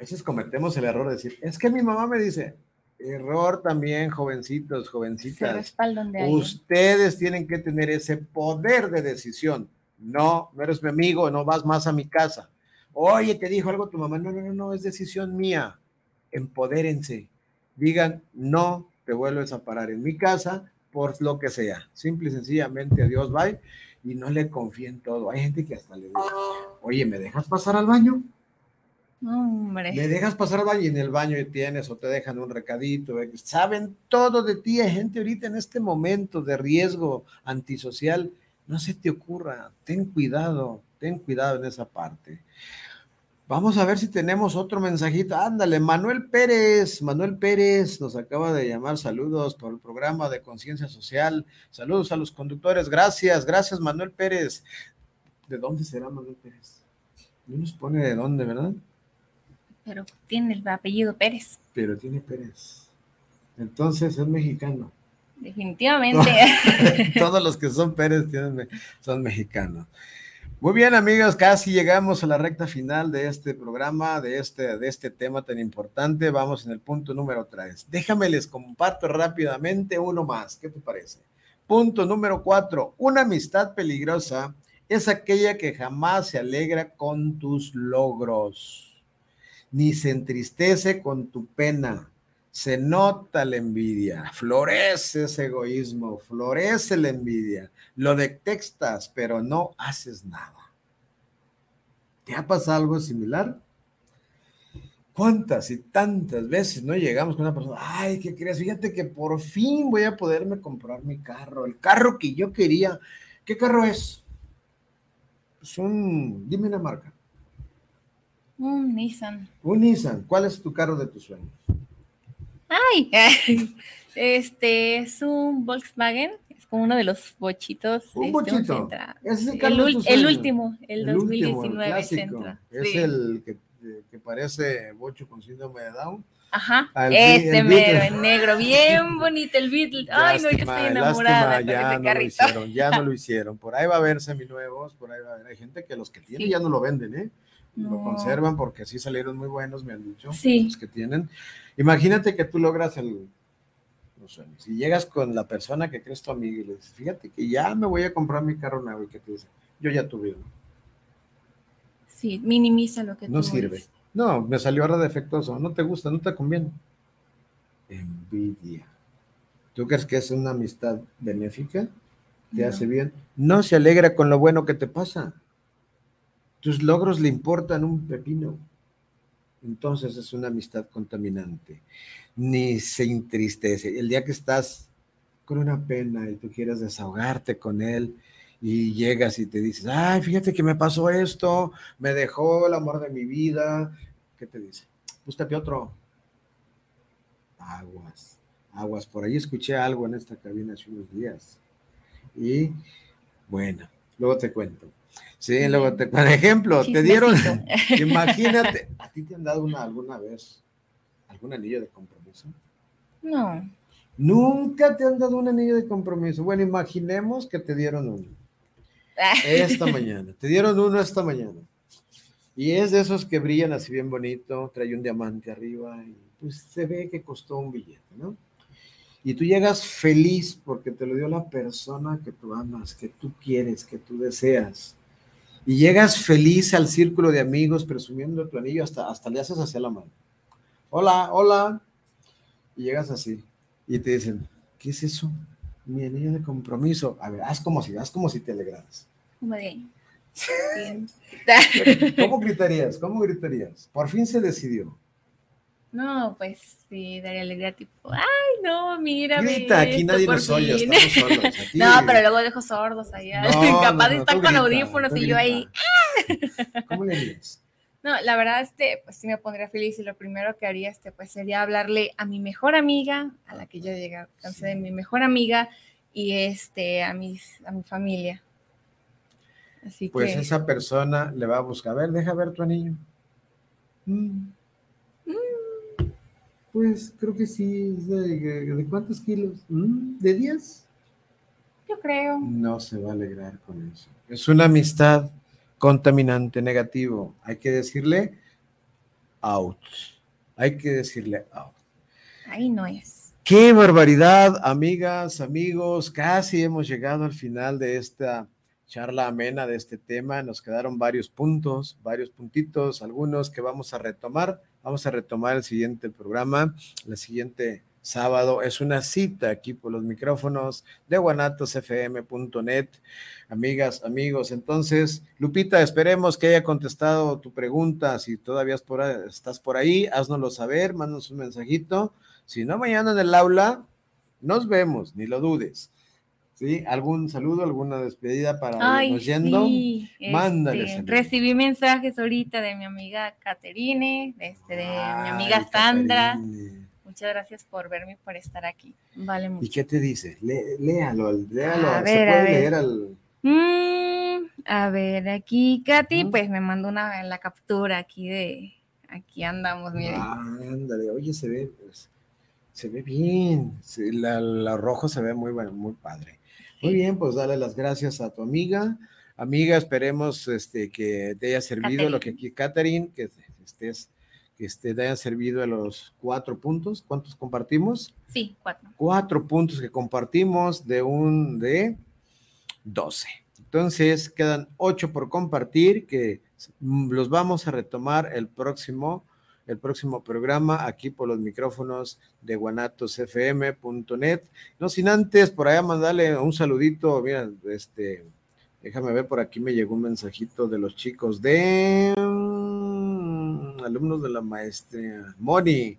A veces cometemos el error de decir, es que mi mamá me dice, Error también, jovencitos, jovencitas. Ustedes tienen que tener ese poder de decisión. No, no eres mi amigo, no vas más a mi casa. Oye, te dijo algo tu mamá. No, no, no, no, es decisión mía. Empodérense. Digan, no te vuelves a parar en mi casa por lo que sea. Simple y sencillamente, adiós, bye. Y no le confíen todo. Hay gente que hasta le dice, oye, ¿me dejas pasar al baño? Hombre. Le dejas pasar al baño y en el baño tienes o te dejan un recadito. eh, Saben todo de ti. Hay gente ahorita en este momento de riesgo antisocial. No se te ocurra. Ten cuidado. Ten cuidado en esa parte. Vamos a ver si tenemos otro mensajito. Ándale, Manuel Pérez. Manuel Pérez nos acaba de llamar. Saludos por el programa de conciencia social. Saludos a los conductores. Gracias, gracias, Manuel Pérez. ¿De dónde será Manuel Pérez? No nos pone de dónde, ¿verdad? Pero tiene el apellido Pérez. pero tiene Pérez. Entonces es mexicano. Definitivamente. Todos los que son Pérez tienen son mexicanos. Muy bien, amigos, casi llegamos a la recta final de este programa, de este, de este tema tan importante. Vamos en el punto número 3. Déjame les comparto rápidamente uno más. ¿Qué te parece? Punto número 4. Una amistad peligrosa es aquella que jamás se alegra con tus logros, ni se entristece con tu pena. Se nota la envidia, florece ese egoísmo, florece la envidia. Lo detestas, pero no haces nada. ¿Te ha pasado algo similar? ¿Cuántas y tantas veces no llegamos con una persona? Ay, ¿qué crees? Fíjate que por fin voy a poderme comprar mi carro, el carro que yo quería. ¿Qué carro es? Es un, dime una marca. Un Nissan. Un Nissan. ¿Cuál es tu carro de tus sueños? Ay, este es un Volkswagen. Es como uno de los bochitos. Un este, bochito. Centra. Ese es el El, de tus el último, el, último, el 2019 clásico. Centra. Es sí. el que, que parece bocho con síndrome de Down. Ajá, el este el mero, en negro, bien bonito el Beatle. Ay, no, yo estoy enamorada lástima, ya ese no lo carrito. hicieron, ya no lo hicieron. Por ahí va a haber seminuevos, por ahí va a haber. Hay gente que los que tienen Sí. ya no lo venden, ¿eh? Lo No. conservan porque sí salieron muy buenos, me han dicho. Sí. Los que tienen. Imagínate que tú logras el, los sueños y llegas con la persona que crees tu amiga y le dices, fíjate que ya me voy a comprar mi carro nuevo y que te dice, yo ya tuve uno. Sí, minimiza lo que No tú sirve. No, me salió ahora defectuoso. No te gusta, no te conviene. Envidia. ¿Tú crees que es una amistad benéfica? ¿Te No. hace bien? No se alegra con lo bueno que te pasa. Tus logros le importan un pepino. Entonces es una amistad contaminante. Ni se entristece. El día que estás con una pena y tú quieres desahogarte con él y llegas y te dices, ay, fíjate que me pasó esto, me dejó el amor de mi vida. ¿Qué te dice? Búscate otro. Aguas, aguas. Por ahí escuché algo en esta cabina hace unos días. Y bueno, luego te cuento. Sí, luego te Por ejemplo, te dieron, imagínate, ¿a ti te han dado una alguna vez algún anillo de compromiso? No. Nunca te han dado un anillo de compromiso. Bueno, imaginemos que te dieron uno esta mañana. Te dieron uno esta mañana. Y es de esos que brillan así bien bonito, trae un diamante arriba y pues se ve que costó un billete, ¿no? Y tú llegas feliz porque te lo dio la persona que tú amas, que tú quieres, que tú deseas. Y llegas feliz al círculo de amigos presumiendo tu anillo, hasta, hasta le haces hacia la mano. Hola, hola. Y llegas así. Y te dicen, ¿qué es eso? Mi anillo de compromiso. A ver, haz como si, haz como si te alegraras. Como de. Bien. ¿Cómo gritarías? ¿Cómo gritarías? Por fin se decidió. No, pues sí, daría alegría, tipo, ay, no, mira. Grita, aquí nadie nos oye, estamos solos. Aquí- No, pero luego dejo sordos allá. No, Capaz no, no, con audífonos y yo ahí. grita. ¿Cómo le dirías? No, la verdad, este, pues sí me pondría feliz y lo primero que haría, este, pues sería hablarle a mi mejor amiga, a la que yo llegué a alcance de mi mejor amiga y este, a mis, a mi familia. Así Pues que, esa persona le va a buscar. A ver, deja ver tu anillo. Mm. Pues creo que sí. es ¿De, de cuántos kilos? Mm, ¿De 10? yo creo. No se va a alegrar con eso. Es una amistad contaminante, negativo. Hay que decirle out. Hay que decirle out. ahí no es. Qué barbaridad, amigas, amigos, casi hemos llegado al final de esta charla amena de este tema. Nos quedaron varios puntos, varios puntitos, algunos que vamos a retomar. Vamos a retomar el siguiente programa, el siguiente sábado. Es una cita aquí por los micrófonos de guanatosfm.net. Amigas, amigos, entonces, Lupita, esperemos que haya contestado tu pregunta. Si todavía estás por ahí, haznoslo saber, mándanos un mensajito. Si no, mañana en el aula, nos vemos, ni lo dudes. ¿Sí? ¿Algún saludo, alguna despedida para irnos yendo? Sí, este, recibí mensajes ahorita de mi amiga Caterine, este, de, mi amiga Sandra. Muchas gracias por verme y por estar aquí. Vale mucho. ¿Y qué te dice? léalo, léalo. A ver, ¿Se puede leer al... Mm, a ver, aquí Katy, pues me mandó una la captura aquí de aquí andamos, miren. ándale, oye, se ve, pues, se ve bien. la, rojo se ve muy bueno, muy padre. Muy bien, pues dale las gracias a tu amiga. Amiga, esperemos este, que te haya servido lo que aquí, Catherine, que estés este, te hayan servido a los cuatro puntos. ¿Cuántos compartimos? Sí, cuatro. Cuatro puntos que compartimos de un de 12. Entonces, quedan ocho por compartir que los vamos a retomar el próximo, el próximo programa aquí por los micrófonos de guanatosfm.net. No sin antes, por allá mandarle un saludito, mira, este, déjame ver, por aquí me llegó un mensajito de los chicos de alumnos de la maestría. Moni,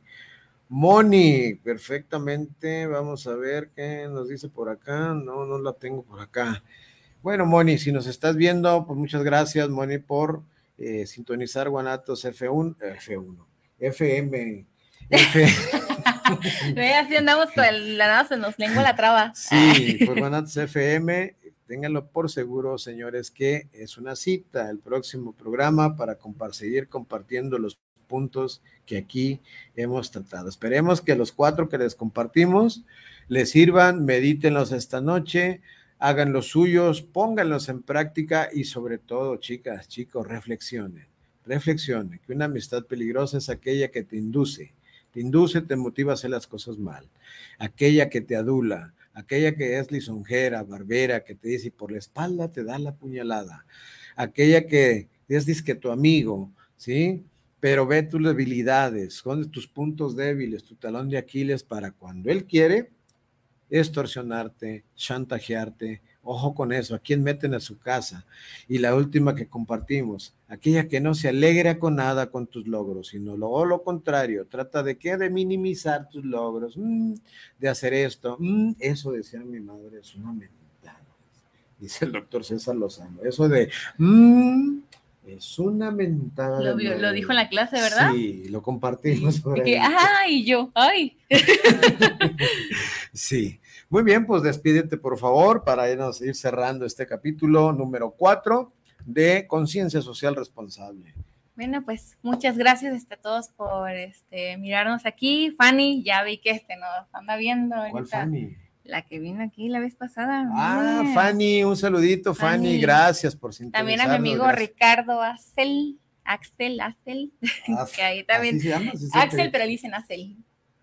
Moni, perfectamente. Vamos a ver qué nos dice por acá. No, no la tengo por acá. Bueno, Moni, si nos estás viendo, pues muchas gracias, Moni, por eh, sintonizar Guanatos F1, F1, FM. F así andamos con el, la nada se nos lengua la traba. Sí, pues Guanatos FM, ténganlo por seguro, señores, que es una cita el próximo programa para seguir compartiendo los puntos que aquí hemos tratado. Esperemos que los cuatro que les compartimos les sirvan, medítenlos esta noche, hagan los suyos, pónganlos en práctica y sobre todo, chicas, chicos, reflexionen, reflexionen, que una amistad peligrosa es aquella que te induce, te induce, te motiva a hacer las cosas mal, aquella que te adula, aquella que es lisonjera, barbera, que te dice y por la espalda te da la puñalada, aquella que es disque tu amigo, ¿sí? Pero ve tus debilidades, son tus puntos débiles, tu talón de Aquiles para cuando él quiere extorsionarte, chantajearte, Ojo con eso, a quién meten a su casa. Y la última que compartimos, aquella que no se alegra con nada con tus logros, sino lo, lo contrario, trata de qué, de minimizar tus logros, mm, de hacer esto. Mm, eso decía mi madre, es una mentada. Dice el doctor César Lozano, eso de... Mm, es una mentada. Lo, lo, dijo en la clase, ¿verdad? Sí, lo compartimos. Por y que, ay, yo, ay. sí. Muy bien, pues despídete por favor para irnos ir cerrando este capítulo número cuatro de Conciencia Social Responsable. Bueno, pues muchas gracias a todos por este, mirarnos aquí. Fanny, ya vi que este nos anda viendo. ¿Cuál Fanny? La que vino aquí la vez pasada. Ah, Fanny, un saludito, Fanny, gracias por sintonizarnos. También a mi amigo Ricardo Axel, Axel, Axel, que ahí también. Axel, pero dicen Axel.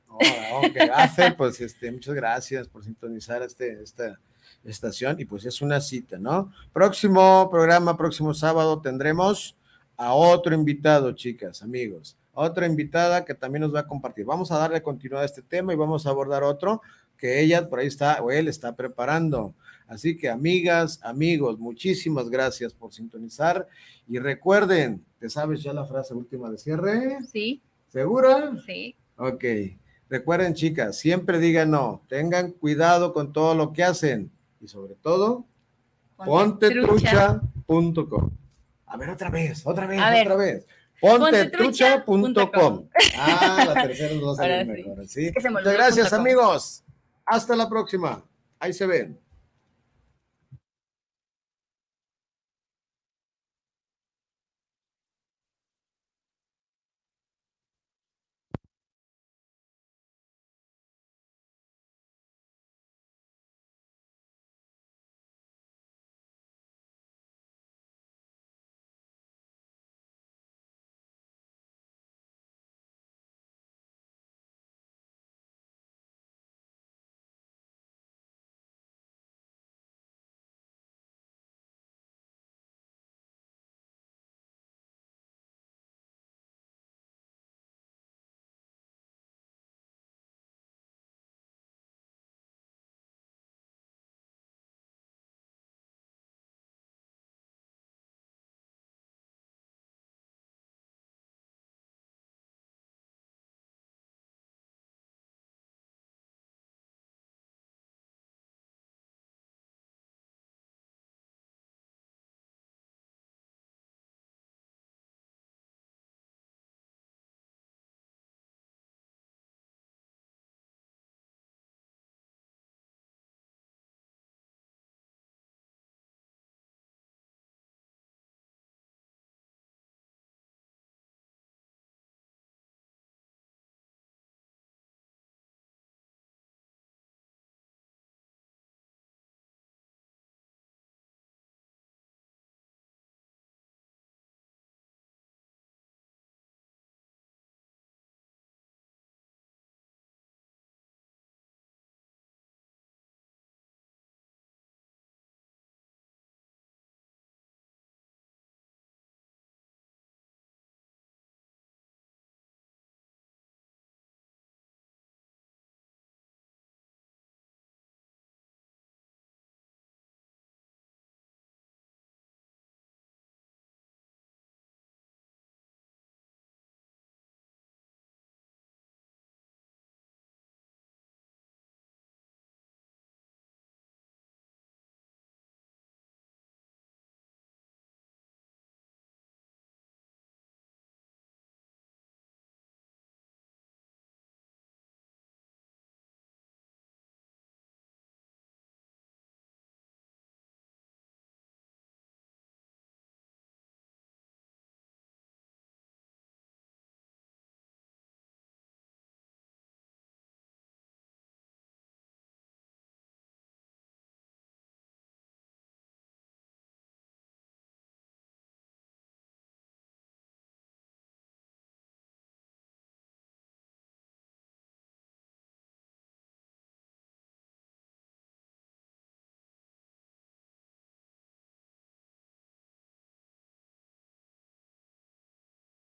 Oh, ok, pues este, muchas gracias por sintonizar este, esta estación y pues es una cita, ¿no? Próximo programa, próximo sábado tendremos a otro invitado, chicas, amigos, otra invitada que también nos va a compartir. Vamos a darle continuidad a este tema y vamos a abordar otro que ella por ahí está o él está preparando. Así que amigas, amigos, muchísimas gracias por sintonizar y recuerden, ¿te sabes ya la frase última de cierre? Sí. ¿Segura? Sí. Ok. Recuerden, chicas, siempre digan no, tengan cuidado con todo lo que hacen y sobre todo, pontetrucha.com. A ver, otra vez, otra vez, otra vez. Pontetrucha.com. Ah, la tercera va a salir mejor. ¿sí? Muchas gracias, amigos. Hasta la próxima. Ahí se ven.